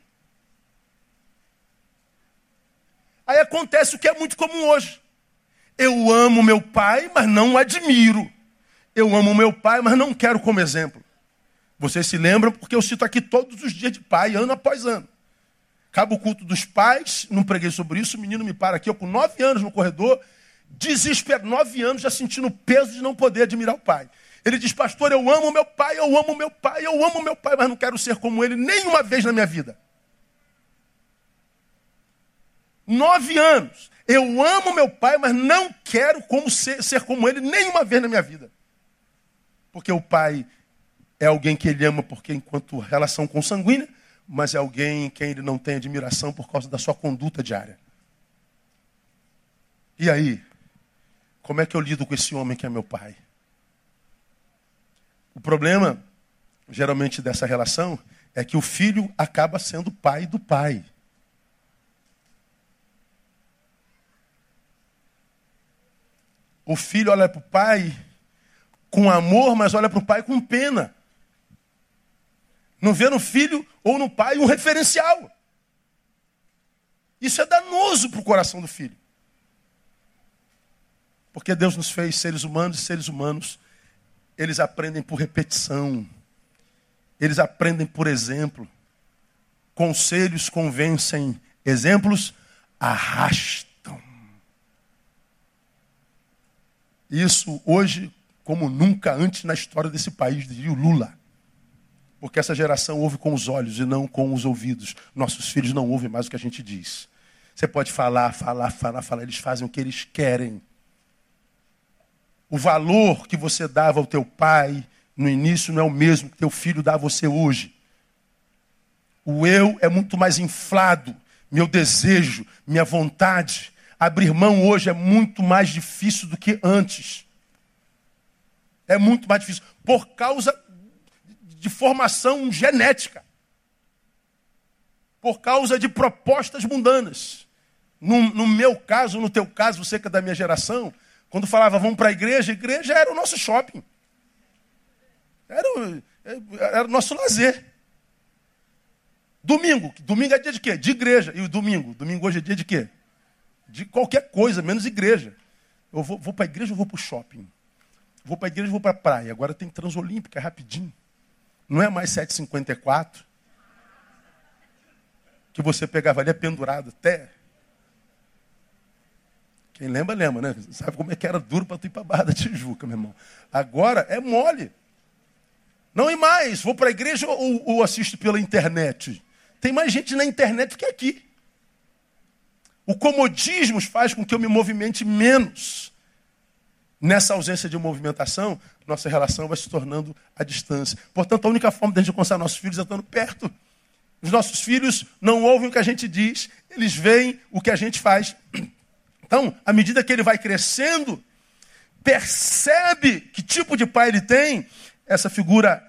Aí acontece o que é muito comum hoje. Eu amo meu pai, mas não o admiro. Eu amo meu pai, mas não quero como exemplo. Vocês se lembram porque eu cito aqui todos os dias de pai, ano após ano. Acaba o culto dos pais, não preguei sobre isso, o menino me para aqui, eu com nove anos no corredor, desesperado, nove anos já sentindo o peso de não poder admirar o pai. Ele diz, pastor, eu amo meu pai, eu amo meu pai, eu amo meu pai, mas não quero ser como ele nenhuma vez na minha vida. Nove anos. Eu amo meu pai, mas não quero como ser, ser como ele nenhuma vez na minha vida. Porque o pai é alguém que ele ama porque enquanto relação consanguínea, mas é alguém em quem ele não tem admiração por causa da sua conduta diária. E aí? Como é que eu lido com esse homem que é meu pai? O problema, geralmente, dessa relação é que o filho acaba sendo pai do pai. O filho olha para o pai com amor, mas olha para o pai com pena. Não vê no filho ou no pai um referencial. Isso é danoso para o coração do filho. Porque Deus nos fez seres humanos e seres humanos eles aprendem por repetição. Eles aprendem por exemplo. Conselhos convencem, exemplos arrastam. Isso hoje, como nunca antes na história desse país, diria o Lula. Porque essa geração ouve com os olhos e não com os ouvidos. Nossos filhos não ouvem mais o que a gente diz. Você pode falar, falar, falar, falar, eles fazem o que eles querem. O valor que você dava ao teu pai no início não é o mesmo que teu filho dá a você hoje. O eu é muito mais inflado, meu desejo, minha vontade. Abrir mão hoje é muito mais difícil do que antes. É muito mais difícil. Por causa de formação genética. Por causa de propostas mundanas. No, no meu caso, no teu caso, você que é da minha geração, quando falava vamos para a igreja, a igreja era o nosso shopping. Era o, era o nosso lazer. Domingo. Domingo é dia de quê? De igreja. E o domingo? Domingo hoje é dia de quê? De qualquer coisa, menos igreja. Eu vou, vou para a igreja ou vou para o shopping? Vou para a igreja ou vou para a praia? Agora tem transolímpica, é rapidinho. Não é mais 7,54. Que você pegava ali é pendurado até quem lembra, lembra, né? Sabe como é que era duro para tu ir para a Barra da Tijuca, meu irmão. Agora é mole. Não e mais, vou para a igreja ou, ou assisto pela internet? Tem mais gente na internet que aqui. O comodismo faz com que eu me movimente menos. Nessa ausência de movimentação, nossa relação vai se tornando à distância. Portanto, a única forma de a gente alcançar nossos filhos é estando perto. Os nossos filhos não ouvem o que a gente diz, eles veem o que a gente faz. Então, à medida que ele vai crescendo, percebe que tipo de pai ele tem, essa figura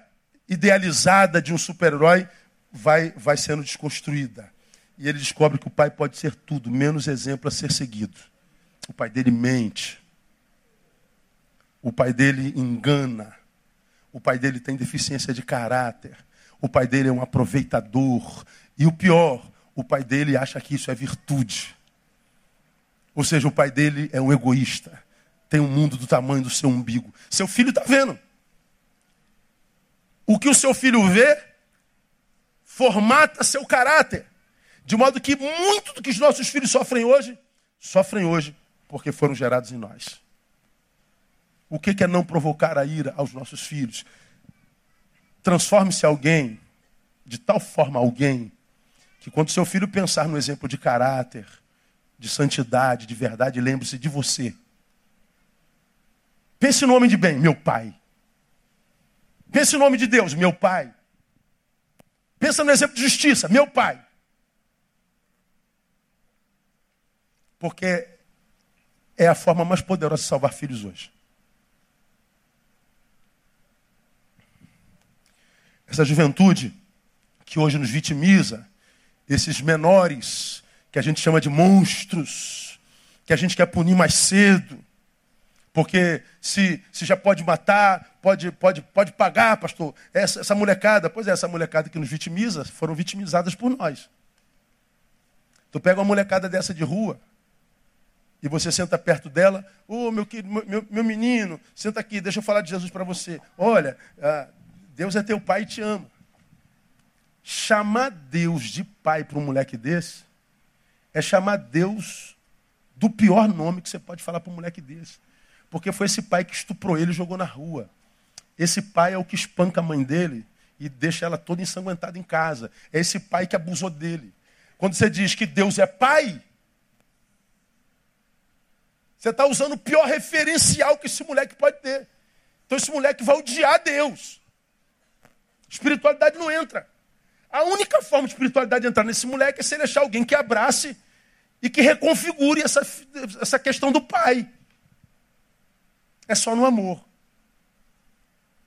idealizada de um super-herói vai, vai sendo desconstruída. E ele descobre que o pai pode ser tudo, menos exemplo a ser seguido. O pai dele mente. O pai dele engana. O pai dele tem deficiência de caráter. O pai dele é um aproveitador. E o pior, o pai dele acha que isso é virtude. Ou seja, o pai dele é um egoísta. Tem um mundo do tamanho do seu umbigo. Seu filho está vendo. O que o seu filho vê formata seu caráter. De modo que muito do que os nossos filhos sofrem hoje, sofrem hoje porque foram gerados em nós. O que é não provocar a ira aos nossos filhos? Transforme-se alguém, de tal forma alguém, que quando seu filho pensar no exemplo de caráter, de santidade, de verdade, lembre-se de você. Pense no homem de bem, meu pai. Pense no nome de Deus, meu pai. Pensa no exemplo de justiça, meu pai. Porque é a forma mais poderosa de salvar filhos hoje. Essa juventude que hoje nos vitimiza, esses menores que a gente chama de monstros, que a gente quer punir mais cedo, porque se, se já pode matar, pode, pode, pode pagar, pastor. Essa, essa molecada, pois é, essa molecada que nos vitimiza, foram vitimizadas por nós. Tu pega uma molecada dessa de rua, e você senta perto dela, ô oh, meu, meu, meu menino, senta aqui, deixa eu falar de Jesus para você. Olha, ah, Deus é teu pai e te ama. Chamar Deus de pai para um moleque desse é chamar Deus do pior nome que você pode falar para um moleque desse. Porque foi esse pai que estuprou ele e jogou na rua. Esse pai é o que espanca a mãe dele e deixa ela toda ensanguentada em casa. É esse pai que abusou dele. Quando você diz que Deus é pai, você está usando o pior referencial que esse moleque pode ter. Então esse moleque vai odiar Deus. Espiritualidade não entra. A única forma de espiritualidade entrar nesse moleque é se ele achar alguém que abrace e que reconfigure essa, essa questão do pai. É só no amor.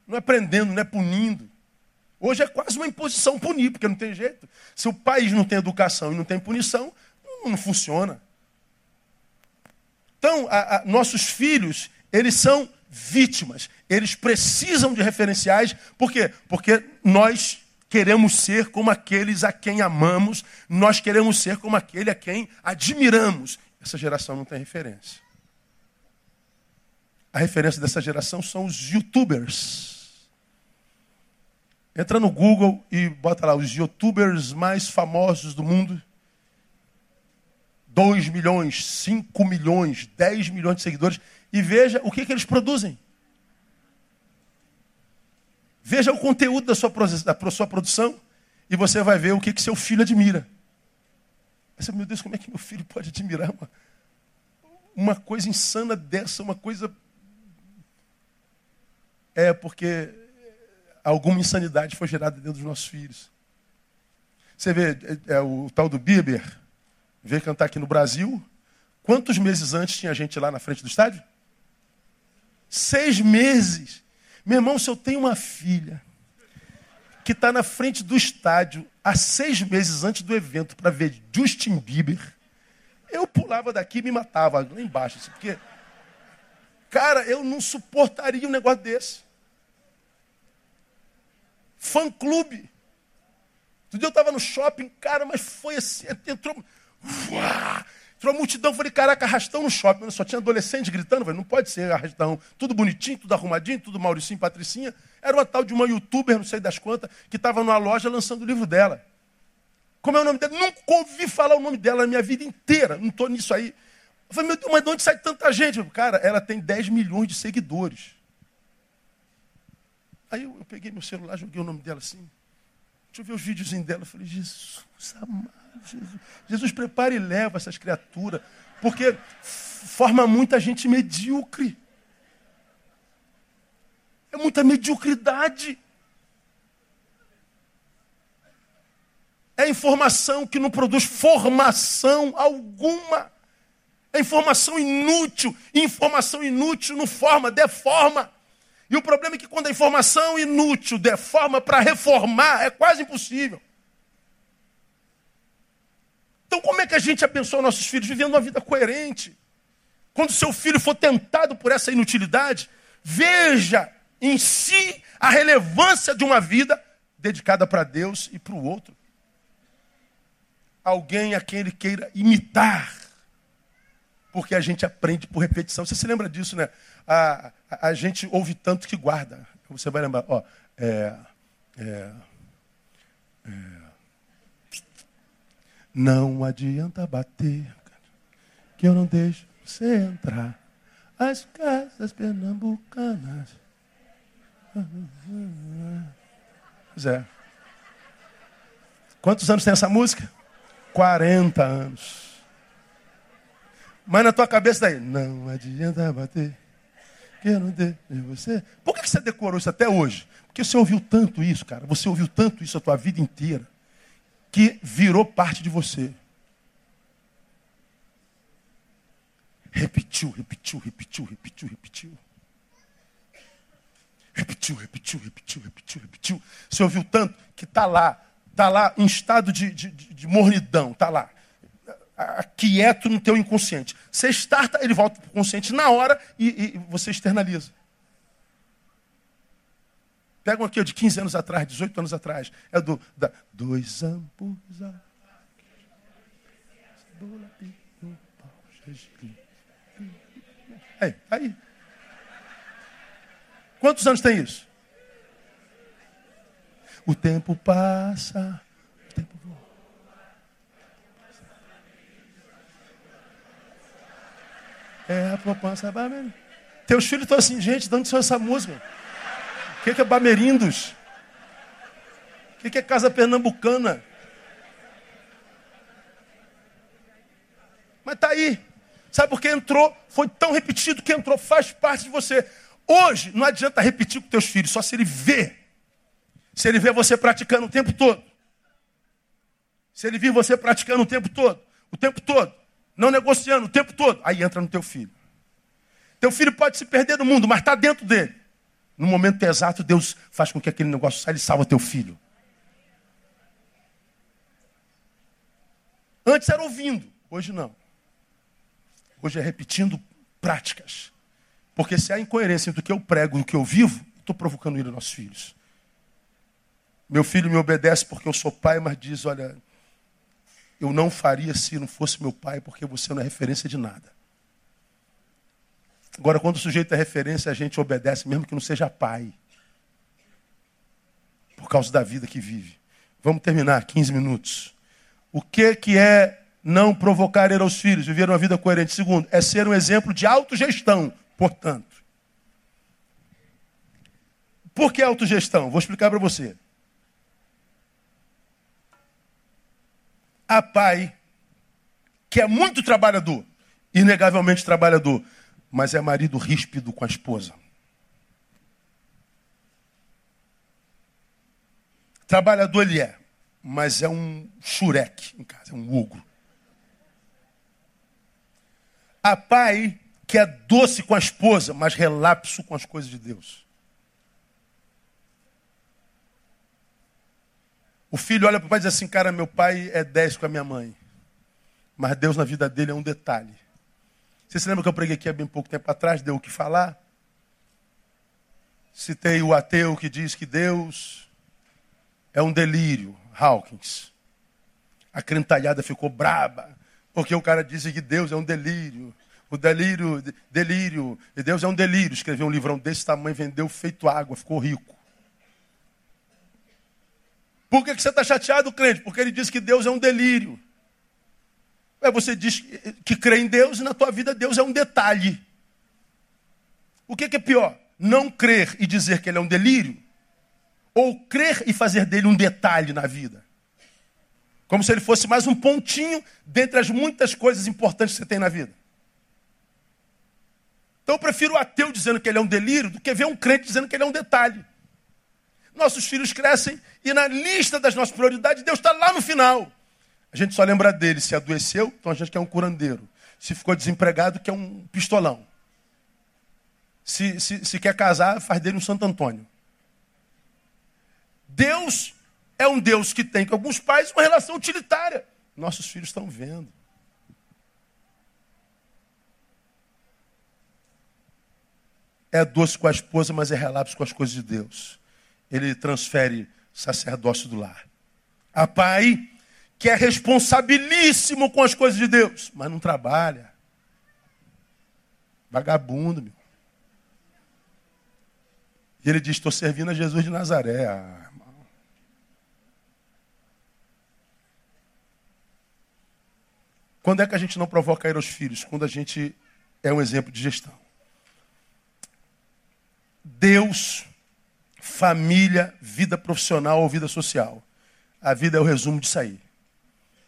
Não é prendendo, não é punindo. Hoje é quase uma imposição punir, porque não tem jeito. Se o país não tem educação e não tem punição, não, não funciona. Então, a, a, nossos filhos, eles são vítimas. Eles precisam de referenciais. Por quê? Porque nós queremos ser como aqueles a quem amamos, nós queremos ser como aquele a quem admiramos. Essa geração não tem referência. A referência dessa geração são os youtubers. Entra no Google e bota lá os youtubers mais famosos do mundo. 2 milhões, 5 milhões, 10 milhões de seguidores e veja o que, que eles produzem. Veja o conteúdo da sua, da sua produção e você vai ver o que, que seu filho admira. Você, meu Deus, como é que meu filho pode admirar uma, uma coisa insana dessa, uma coisa. É porque alguma insanidade foi gerada dentro dos nossos filhos. Você vê é, é o tal do Bieber, veio cantar aqui no Brasil. Quantos meses antes tinha gente lá na frente do estádio? Seis meses. Meu irmão, se eu tenho uma filha que está na frente do estádio há seis meses antes do evento para ver Justin Bieber, eu pulava daqui e me matava lá embaixo. Assim, porque, cara, eu não suportaria um negócio desse. Fã clube. Outro dia eu estava no shopping, cara, mas foi assim, entrou Uá! Entrou multidão, falei, caraca, arrastão no shopping. Só tinha adolescente gritando, falei, não pode ser arrastão. Tudo bonitinho, tudo arrumadinho, tudo Mauricinho, Patricinha. Era uma tal de uma youtuber, não sei das quantas, que estava numa loja lançando o livro dela. Como é o nome dela? Nunca ouvi falar o nome dela na minha vida inteira. Não estou nisso aí. Eu falei, meu Deus, mas de onde sai tanta gente? Cara, ela tem 10 milhões de seguidores. Aí eu, eu peguei meu celular, joguei o nome dela assim. Deixa eu ver os videozinhos dela. Eu falei, Jesus amado. Jesus, Jesus prepara e leva essas criaturas, porque forma muita gente medíocre. É muita mediocridade. É informação que não produz formação alguma. É informação inútil. informação inútil não forma, deforma. E o problema é que quando a informação inútil deforma para reformar, é quase impossível. Então, como é que a gente abençoa nossos filhos? Vivendo uma vida coerente. Quando seu filho for tentado por essa inutilidade, veja em si a relevância de uma vida dedicada para Deus e para o outro. Alguém a quem ele queira imitar. Porque a gente aprende por repetição. Você se lembra disso, né? A, a, gente ouve tanto que guarda. Você vai lembrar, ó, é, é, é não adianta bater, que eu não deixo você entrar. As casas pernambucanas. Pois é. Quantos anos tem essa música? 40 anos. Mas na tua cabeça daí, não adianta bater, eu não você. Por que você decorou isso até hoje? Porque você ouviu tanto isso, cara. Você ouviu tanto isso a tua vida inteira que virou parte de você. Repetiu, repetiu, repetiu, repetiu, repetiu. Repetiu. repetiu, repetiu, repetiu, repetiu, repetiu. Você ouviu tanto que está lá, está lá em estado de, de, de mornidão, está lá. Quieto no teu inconsciente. Você starta, ele volta para o consciente na hora e, e você externaliza. Pega um aqui de 15 anos atrás, 18 anos atrás. É do da, dois ampos. Aí, aí. Quantos anos tem isso? O tempo passa, o tempo voa. É a poupança Teus filhos estão assim, gente, onde são essa música? O que, que é Bamerindos? O que, que é Casa Pernambucana? Mas está aí. Sabe por que entrou? Foi tão repetido que entrou, faz parte de você. Hoje, não adianta repetir com teus filhos, só se ele vê. Se ele vê você praticando o tempo todo. Se ele vir você praticando o tempo todo, o tempo todo, não negociando o tempo todo, aí entra no teu filho. Teu filho pode se perder no mundo, mas está dentro dele. No momento exato, Deus faz com que aquele negócio saia e salva teu filho. Antes era ouvindo, hoje não. Hoje é repetindo práticas. Porque se há incoerência entre o que eu prego e o que eu vivo, estou provocando ele aos nossos filhos. Meu filho me obedece porque eu sou pai, mas diz: Olha, eu não faria se não fosse meu pai, porque você não é referência de nada. Agora, quando o sujeito é referência, a gente obedece, mesmo que não seja pai. Por causa da vida que vive. Vamos terminar, 15 minutos. O que, que é não provocar erro aos filhos, viver uma vida coerente? Segundo, é ser um exemplo de autogestão, portanto. Por que autogestão? Vou explicar para você. Há pai que é muito trabalhador, inegavelmente trabalhador, mas é marido ríspido com a esposa. Trabalhador ele é, mas é um xureque em casa, é um ogro. Há pai que é doce com a esposa, mas relapso com as coisas de Deus. O filho olha para o pai e diz assim: Cara, meu pai é 10 com a minha mãe. Mas Deus na vida dele é um detalhe. Você se lembra que eu preguei aqui há bem pouco tempo atrás? Deu o que falar? Citei o ateu que diz que Deus é um delírio, Hawkins. A crentalhada ficou braba, porque o cara disse que Deus é um delírio. O delírio, delírio, e Deus é um delírio. Escreveu um livrão desse tamanho, vendeu feito água, ficou rico. Por que, que você está chateado, crente? Porque ele diz que Deus é um delírio. É, você diz que crê em Deus e na tua vida Deus é um detalhe. O que, que é pior? Não crer e dizer que ele é um delírio? Ou crer e fazer dele um detalhe na vida? Como se ele fosse mais um pontinho dentre as muitas coisas importantes que você tem na vida. Então eu prefiro o ateu dizendo que ele é um delírio do que ver um crente dizendo que ele é um detalhe. Nossos filhos crescem e na lista das nossas prioridades Deus está lá no final. A gente só lembra dele se adoeceu, então a gente quer um curandeiro. Se ficou desempregado, quer um pistolão. Se, se, se quer casar, faz dele um Santo Antônio. Deus é um Deus que tem com alguns pais uma relação utilitária. Nossos filhos estão vendo. É doce com a esposa, mas é relapso com as coisas de Deus. Ele transfere sacerdócio do lar. A pai que é responsabilíssimo com as coisas de Deus, mas não trabalha. Vagabundo, meu. E ele diz: Estou servindo a Jesus de Nazaré. Ah, Quando é que a gente não provoca ir aos filhos? Quando a gente é um exemplo de gestão. Deus, família, vida profissional ou vida social. A vida é o resumo disso aí.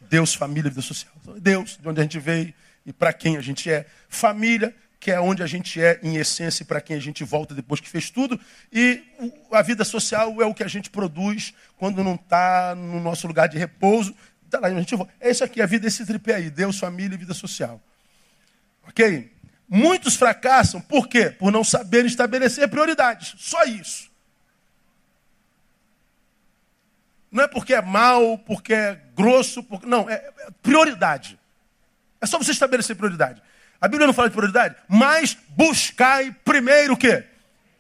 Deus, família, vida social. Deus, de onde a gente veio e para quem a gente é. Família, que é onde a gente é em essência e para quem a gente volta depois que fez tudo. E a vida social é o que a gente produz quando não está no nosso lugar de repouso. Tá lá, a gente É isso aqui, a vida é esse tripé aí: Deus, família e vida social. Ok? Muitos fracassam, por quê? Por não saberem estabelecer prioridades. Só isso. Não é porque é mal, porque é grosso, porque... não, é, é prioridade. É só você estabelecer prioridade. A Bíblia não fala de prioridade, mas buscai primeiro o quê?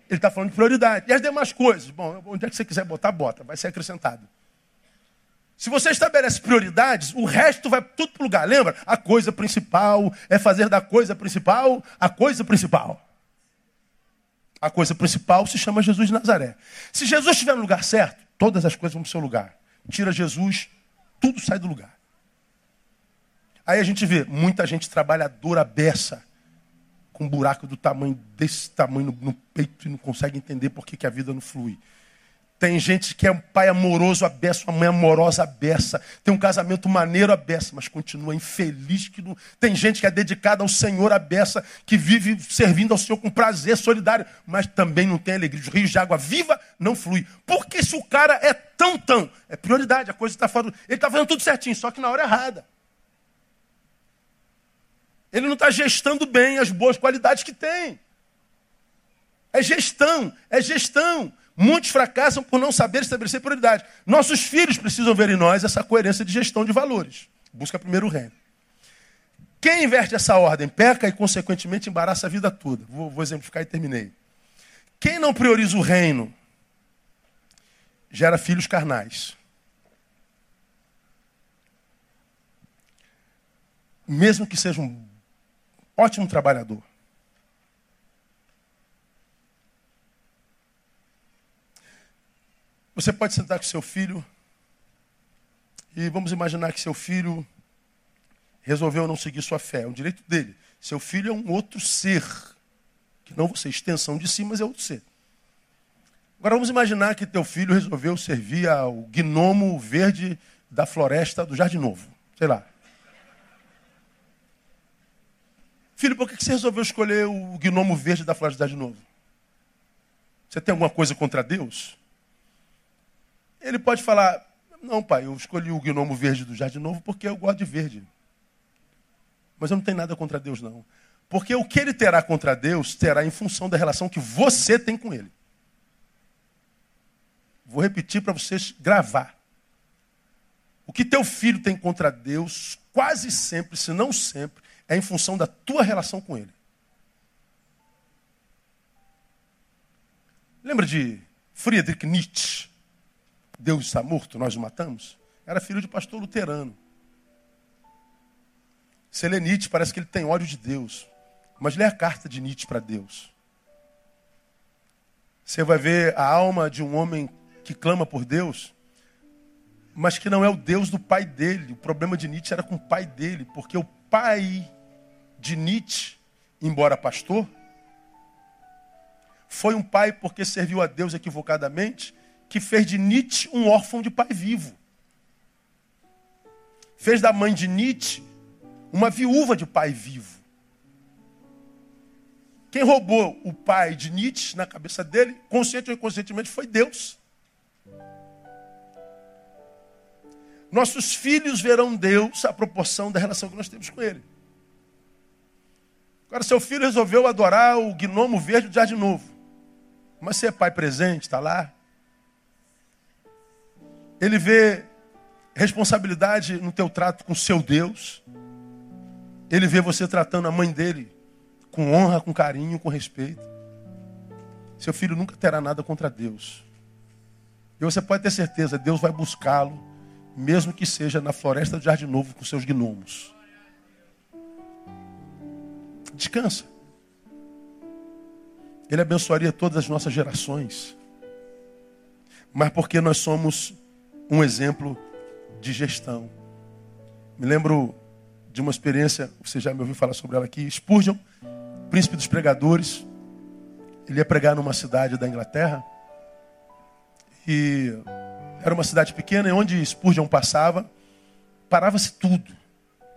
Ele está falando de prioridade. E as demais coisas, bom, onde é que você quiser botar, bota, vai ser acrescentado. Se você estabelece prioridades, o resto vai tudo para o lugar. Lembra? A coisa principal é fazer da coisa principal a coisa principal. A coisa principal se chama Jesus de Nazaré. Se Jesus estiver no lugar certo, todas as coisas vão para o seu lugar. Tira Jesus, tudo sai do lugar. Aí a gente vê muita gente trabalhadora beça, com um buraco do tamanho desse tamanho no, no, peito e não consegue entender por que, que a vida não flui. Tem gente que é um pai amoroso a beça, uma mãe amorosa a beça. Tem um casamento maneiro a beça, mas continua infeliz. Que não... Tem gente que é dedicada ao Senhor a beça, que vive servindo ao Senhor com prazer, solidário, mas também não tem alegria. Os rios de água viva não fluem. Porque se o cara é tão, tão, é prioridade, a coisa está falando. Ele está fazendo tudo certinho, só que na hora errada. Ele não está gestando bem as boas qualidades que tem. É gestão, é gestão. Muitos fracassam por não saber estabelecer prioridade. Nossos filhos precisam ver em nós essa coerência de gestão de valores. Busca primeiro o reino. Quem inverte essa ordem peca e, consequentemente, embaraça a vida toda. Vou, vou exemplificar e terminei. Quem não prioriza o reino gera filhos carnais. Mesmo que seja um ótimo trabalhador. Você pode sentar com seu filho e vamos imaginar que seu filho resolveu não seguir sua fé. É um direito dele. Seu filho é um outro ser. Que não você, extensão de si, mas é outro ser. Agora vamos imaginar que teu filho resolveu servir ao gnomo verde da floresta do Jardim Novo. Sei lá. Filho, por que você resolveu escolher o gnomo verde da floresta de novo? Você tem alguma coisa contra Deus? Ele pode falar, não, pai, eu escolhi o gnomo verde do Jardim Novo porque eu gosto de verde. Mas eu não tenho nada contra Deus, não. Porque o que ele terá contra Deus terá em função da relação que você tem com ele. Vou repetir para vocês gravar. O que teu filho tem contra Deus, quase sempre, se não sempre, é em função da tua relação com Ele. Lembra de Friedrich Nietzsche? Deus está morto, nós o matamos? Era filho de pastor luterano. Se lê Nietzsche, parece que ele tem ódio de Deus. Mas lê a carta de Nietzsche para Deus. Você vai ver a alma de um homem que clama por Deus, mas que não é o Deus do pai dele. O problema de Nietzsche era com o pai dele, porque o pai de Nietzsche, embora pastor, foi um pai porque serviu a Deus equivocadamente, que fez de Nietzsche um órfão de pai vivo. Fez da mãe de Nietzsche uma viúva de pai vivo. Quem roubou o pai de Nietzsche na cabeça dele, consciente ou inconscientemente, foi Deus. Nossos filhos verão Deus à proporção da relação que nós temos com Ele. Agora, seu filho resolveu adorar o gnomo verde do Jardim Novo. Mas você é pai presente, está lá. Ele vê responsabilidade no teu trato com seu Deus. Ele vê você tratando a mãe dele com honra, com carinho, com respeito. Seu filho nunca terá nada contra Deus. E você pode ter certeza, Deus vai buscá-lo, mesmo que seja na floresta do Jardim Novo com seus gnomos. Descansa. Ele abençoaria todas as nossas gerações. Mas porque nós somos um exemplo de gestão. Me lembro de uma experiência, você já me ouviu falar sobre ela aqui, Spurgeon, príncipe dos pregadores. Ele ia pregar numa cidade da Inglaterra. E era uma cidade pequena e onde Spurgeon passava, parava-se tudo.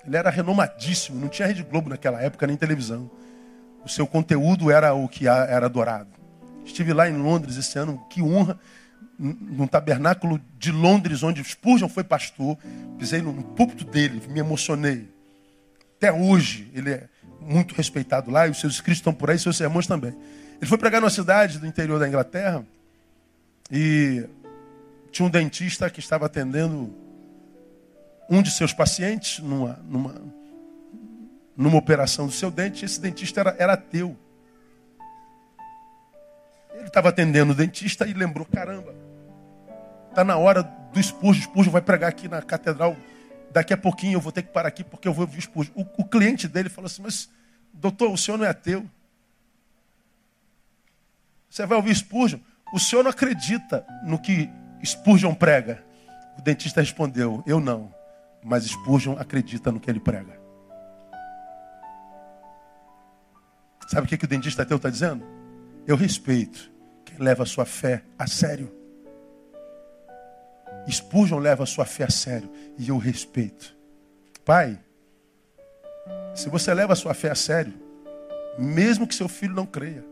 Ele era renomadíssimo, não tinha Rede Globo naquela época, nem televisão. O seu conteúdo era o que era adorado. Estive lá em Londres esse ano, que honra, num tabernáculo de Londres, onde Spurgeon foi pastor. Pisei no púlpito dele, me emocionei. Até hoje, ele é muito respeitado lá, e os seus escritos estão por aí, seus sermões também. Ele foi pregar numa cidade do interior da Inglaterra, e tinha um dentista que estava atendendo um de seus pacientes numa, numa, numa operação do seu dente. Esse dentista era, era ateu. Ele estava atendendo o dentista e lembrou: caramba, está na hora do Spurgeon. Spurgeon vai pregar aqui na catedral. Daqui a pouquinho eu vou ter que parar aqui porque eu vou ouvir o Spurgeon. O, o cliente dele falou assim: Mas, doutor, o senhor não é ateu? Você vai ouvir Spurgeon? O senhor não acredita no que Spurgeon prega? O dentista respondeu: Eu não, mas Spurgeon acredita no que ele prega. Sabe o que, que o dentista ateu está dizendo? Eu respeito quem leva a sua fé a sério. Spurgeon leva a sua fé a sério e eu respeito. Pai, se você leva a sua fé a sério, mesmo que seu filho não creia,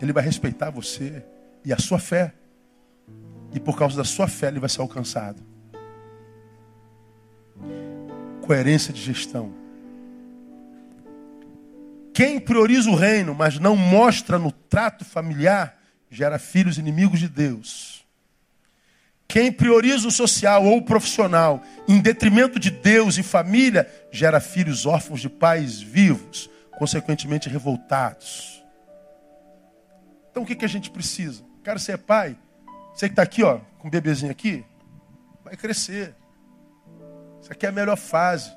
ele vai respeitar você e a sua fé. E por causa da sua fé ele vai ser alcançado. Coerência de gestão. Quem prioriza o reino, mas não mostra no trato familiar, gera filhos inimigos de Deus. Quem prioriza o social ou o profissional em detrimento de Deus e família, gera filhos órfãos de pais vivos, consequentemente revoltados. Então o que, que a gente precisa? Cara, você é pai, você que está aqui, ó, com um bebezinho aqui, vai crescer. Isso aqui é a melhor fase,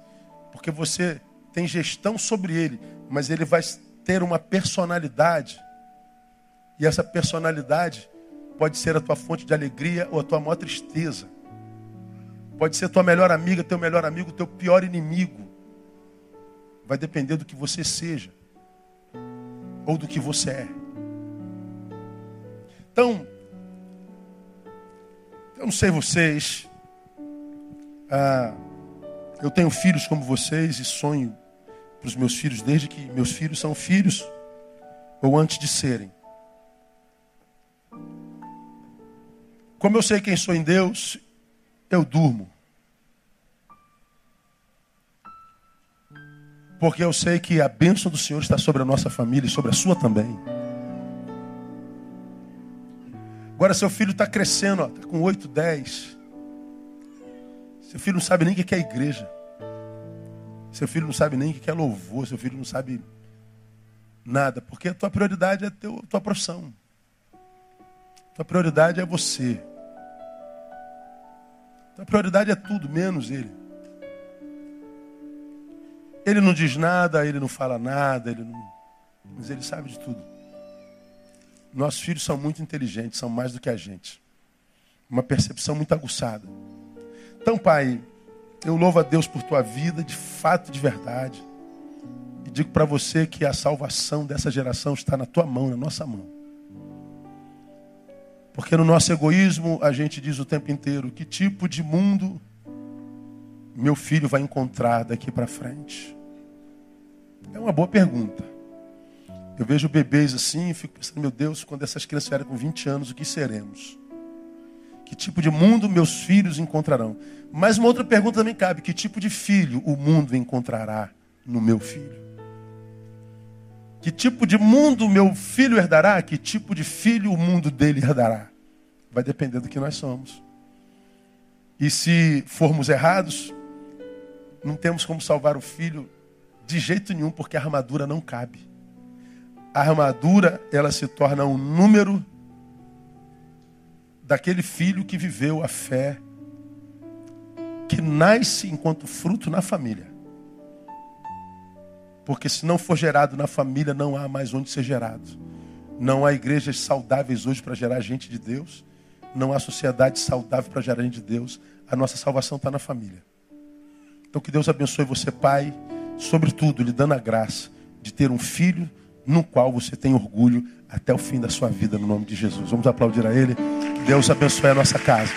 porque você tem gestão sobre ele mas ele vai ter uma personalidade. E essa personalidade pode ser a tua fonte de alegria ou a tua maior tristeza. Pode ser tua melhor amiga, teu melhor amigo, teu pior inimigo. Vai depender do que você seja ou do que você é. Então, eu não sei vocês, ah, eu tenho filhos como vocês e sonho para os meus filhos desde que meus filhos são filhos ou antes de serem. Como eu sei quem sou em Deus, eu durmo. Porque eu sei que a bênção do Senhor está sobre a nossa família e sobre a sua também. Agora, seu filho está crescendo, está com 8, 10. Seu filho não sabe nem o que é igreja. Seu filho não sabe nem o que é louvor, seu filho não sabe nada, porque a tua prioridade é a tua profissão. A tua prioridade é você. A tua prioridade é tudo, menos ele. Ele não diz nada, ele não fala nada, ele não... mas ele sabe de tudo. Nossos filhos são muito inteligentes, são mais do que a gente. Uma percepção muito aguçada. Então, pai, eu louvo a Deus por tua vida, de fato, de verdade. E digo para você que a salvação dessa geração está na tua mão, na nossa mão. Porque no nosso egoísmo a gente diz o tempo inteiro: que tipo de mundo meu filho vai encontrar daqui para frente? É uma boa pergunta. Eu vejo bebês assim e fico pensando: meu Deus, quando essas crianças vierem com 20 anos, o que seremos? Que tipo de mundo meus filhos encontrarão? Mas uma outra pergunta também cabe: que tipo de filho o mundo encontrará no meu filho? Que tipo de mundo meu filho herdará? Que tipo de filho o mundo dele herdará? Vai depender do que nós somos. E se formos errados, não temos como salvar o filho de jeito nenhum, porque a armadura não cabe. A armadura, ela se torna um número daquele filho que viveu a fé, que nasce enquanto fruto na família. Porque se não for gerado na família, não há mais onde ser gerado. Não há igrejas saudáveis hoje para gerar gente de Deus. Não há sociedade saudável para gerar gente de Deus. A nossa salvação está na família. Então que Deus abençoe você, pai, sobretudo lhe dando a graça de ter um filho no qual você tem orgulho até o fim da sua vida, no nome de Jesus. Vamos aplaudir a Ele. Deus abençoe a nossa casa.